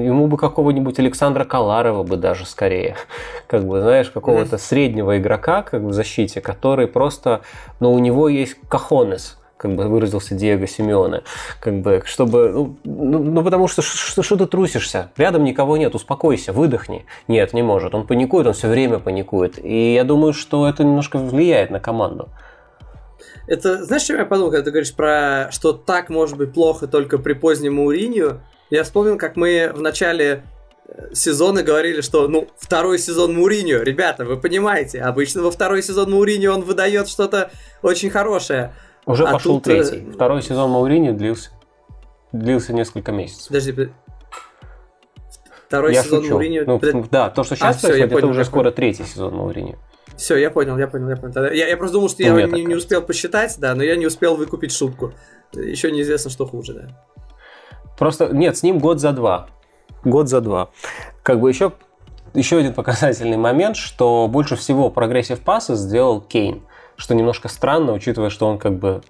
ему бы какого-нибудь Александра Каларова бы даже скорее, как бы, знаешь, какого-то среднего игрока как в защите, который просто, ну, у него есть кахонес, как бы выразился Диего Симеоне, как бы, чтобы, ну, ну, ну потому что, что ты трусишься, рядом никого нет, успокойся, выдохни. Нет, не может, он паникует, он все время паникует, и я думаю, что это немножко влияет на команду. Это, знаешь, чем я подумал, когда ты говоришь про, что так может быть плохо только при позднем Мауринью? Я вспомнил, как мы в начале э, сезона говорили, что, ну, второй сезон Муриньо, ребята, вы понимаете, обычно во второй сезон Муриньо он выдает что-то очень хорошее. Уже а пошел тут... Э, третий. Второй сезон Мауриньо длился, длился несколько месяцев. Подожди, Второй я сезон шучу. Мауриньо... Ну, да, то, что сейчас а, происходит, все, это уже скоро третий сезон Мауриньо. Все, я понял, я понял, я понял. Я, я просто думал, что ну, я не, не успел посчитать, да, но я не успел выкупить шутку. Еще неизвестно, что хуже, да. Просто нет, с ним год за два. Год за два. Как бы еще, еще один показательный момент, что больше всего progressive пасы сделал Кейн. Что немножко странно, учитывая, что он как бы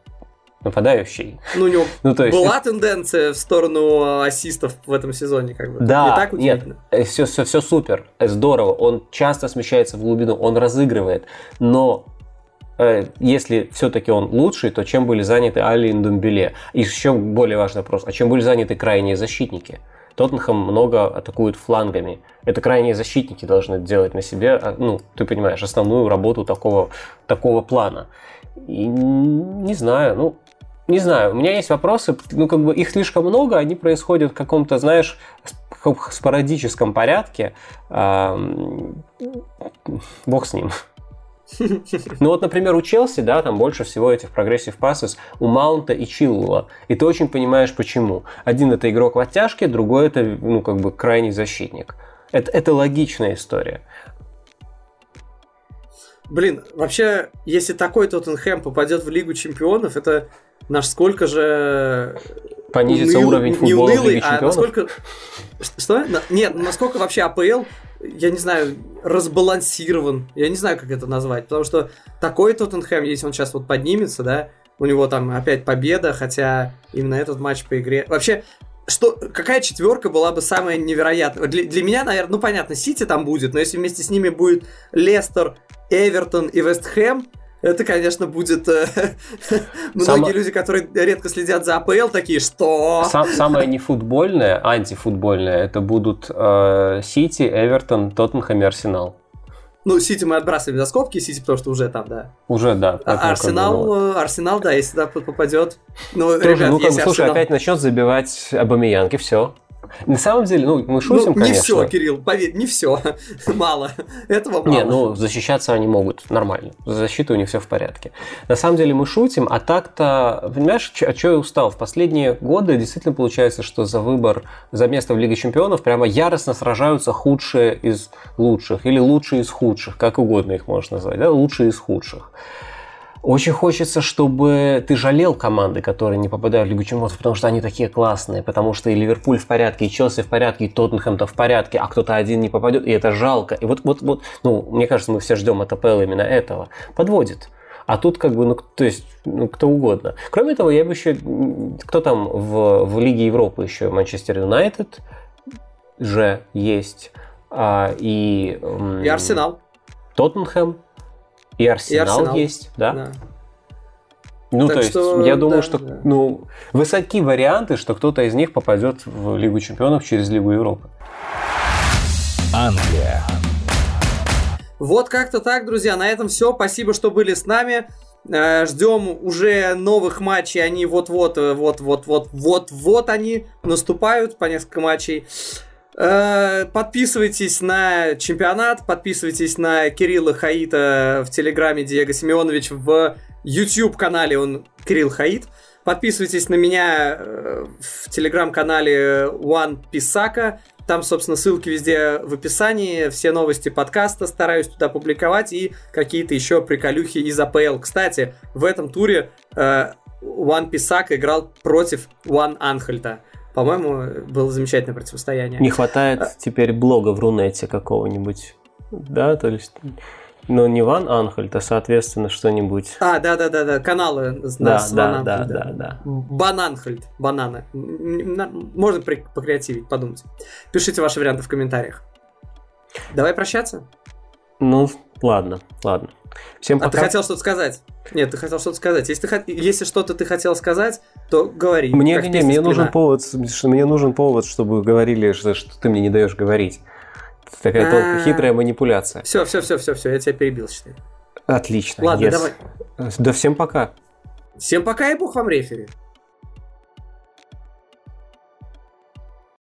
нападающий. Ну, у него ну, то есть была это... тенденция в сторону а, ассистов в этом сезоне, как бы. Да, не так нет, все, все, все супер, здорово. Он часто смещается в глубину, он разыгрывает, но э, если все-таки он лучший, то чем были заняты Али и Думбеле? И еще более важный вопрос, а чем были заняты крайние защитники? Тоттенхэм много атакует флангами. Это крайние защитники должны делать на себе, а, ну, ты понимаешь, основную работу такого, такого плана. И не знаю, ну, не знаю, у меня есть вопросы, ну, как бы их слишком много, они происходят в каком-то, знаешь, спорадическом порядке. Бог с ним. Ну вот, например, у Челси, да, там больше всего этих progressive пасов у Маунта и Чилвелла. И ты очень понимаешь, почему. Один это игрок в оттяжке, другой это, ну, как бы крайний защитник. Это, это логичная история. Блин, вообще, если такой Тоттенхэм попадет в Лигу Чемпионов, это насколько же понизится уныл, уровень футбола унылый, в Лиге а насколько... Что? Нет, насколько вообще АПЛ, я не знаю, разбалансирован. Я не знаю, как это назвать. Потому что такой Тоттенхэм, если он сейчас вот поднимется, да, у него там опять победа, хотя именно этот матч по игре... Вообще, что, какая четверка была бы самая невероятная? Для, для меня, наверное, ну понятно, Сити там будет, но если вместе с ними будет Лестер, Эвертон и Вест Хэм, это, конечно, будет... Э, многие Само... люди, которые редко следят за АПЛ, такие, что... Сам, самое нефутбольное, антифутбольное, это будут э, Сити, Эвертон, Тоттенхэм и Арсенал. Ну, Сити мы отбрасываем за скобки, Сити, потому что уже там, да. Уже, да. А, Арсенал, э, Арсенал, да, если туда попадет. Ну, Тоже, ребят, ну, как, слушай, Арсенал... опять начнет забивать Абамиянки, все. На самом деле, ну, мы шутим, ну, не конечно. все, Кирилл, поверь, не все. мало. Этого мало. Не, ну, защищаться они могут нормально. За защитой у них все в порядке. На самом деле мы шутим, а так-то, понимаешь, а что я устал? В последние годы действительно получается, что за выбор, за место в Лиге Чемпионов прямо яростно сражаются худшие из лучших или лучшие из худших, как угодно их можно назвать, да, лучшие из худших. Очень хочется, чтобы ты жалел команды, которые не попадают в Лигу Чемпионов, потому что они такие классные, потому что и Ливерпуль в порядке, и Челси в порядке, и Тоттенхэм-то в порядке, а кто-то один не попадет, и это жалко. И вот, вот, вот, ну, мне кажется, мы все ждем от АПЛ именно этого. Подводит. А тут как бы, ну, то есть, ну, кто угодно. Кроме того, я бы еще, кто там в, в Лиге Европы еще, Манчестер Юнайтед, же есть а, и... И Арсенал. Тоттенхэм, и Арсенал, Арсенал. есть, да? Да. Ну, Так то есть, что, я думаю, да, что да. ну, высоки варианты, что кто-то из них попадет в Лигу чемпионов через Лигу Европы. Англия. Вот как-то так, друзья. На этом все. Спасибо, что были с нами. Э, Ждем уже новых матчей. Они вот-вот, э, вот-вот-вот, вот-вот они наступают по несколько матчей. Э, Подписывайтесь на чемпионат, подписывайтесь на Кирилла Хаита в Телеграме Диего Семенович, в YouTube канале он Кирилл Хаит. Подписывайтесь на меня э, в телеграм-канале One Писака. Там, собственно, ссылки везде в описании, все новости подкаста стараюсь туда публиковать и какие-то еще приколюхи из АПЛ. Кстати, в этом туре э, One Писак играл против One Анхельта. По-моему, было замечательное противостояние. Не хватает теперь блога в Рунете какого-нибудь, да, то есть, ну, не Ван Анхельт, а, соответственно, что-нибудь. А, да-да-да-да, каналы Да, с да, Ван да, да, да. Бананхельд, бананы. М, на- Можно покреативить, подумать. Пишите ваши варианты в комментариях. Давай прощаться? Ну, ладно, ладно. Всем А ты пока. хотел что-то сказать? Нет, ты хотел что-то сказать. Если, ты, если что-то ты хотел сказать, то говори. Мне, не, песня мне нужен повод, что мне нужен повод, чтобы говорили, что, что ты мне не даешь говорить. Это такая тонкая, хитрая манипуляция. Все, все, все, все, все, я тебя перебил, считай. Отлично. Ладно, yes. давай. Да всем пока. Всем пока и бог вам рефери.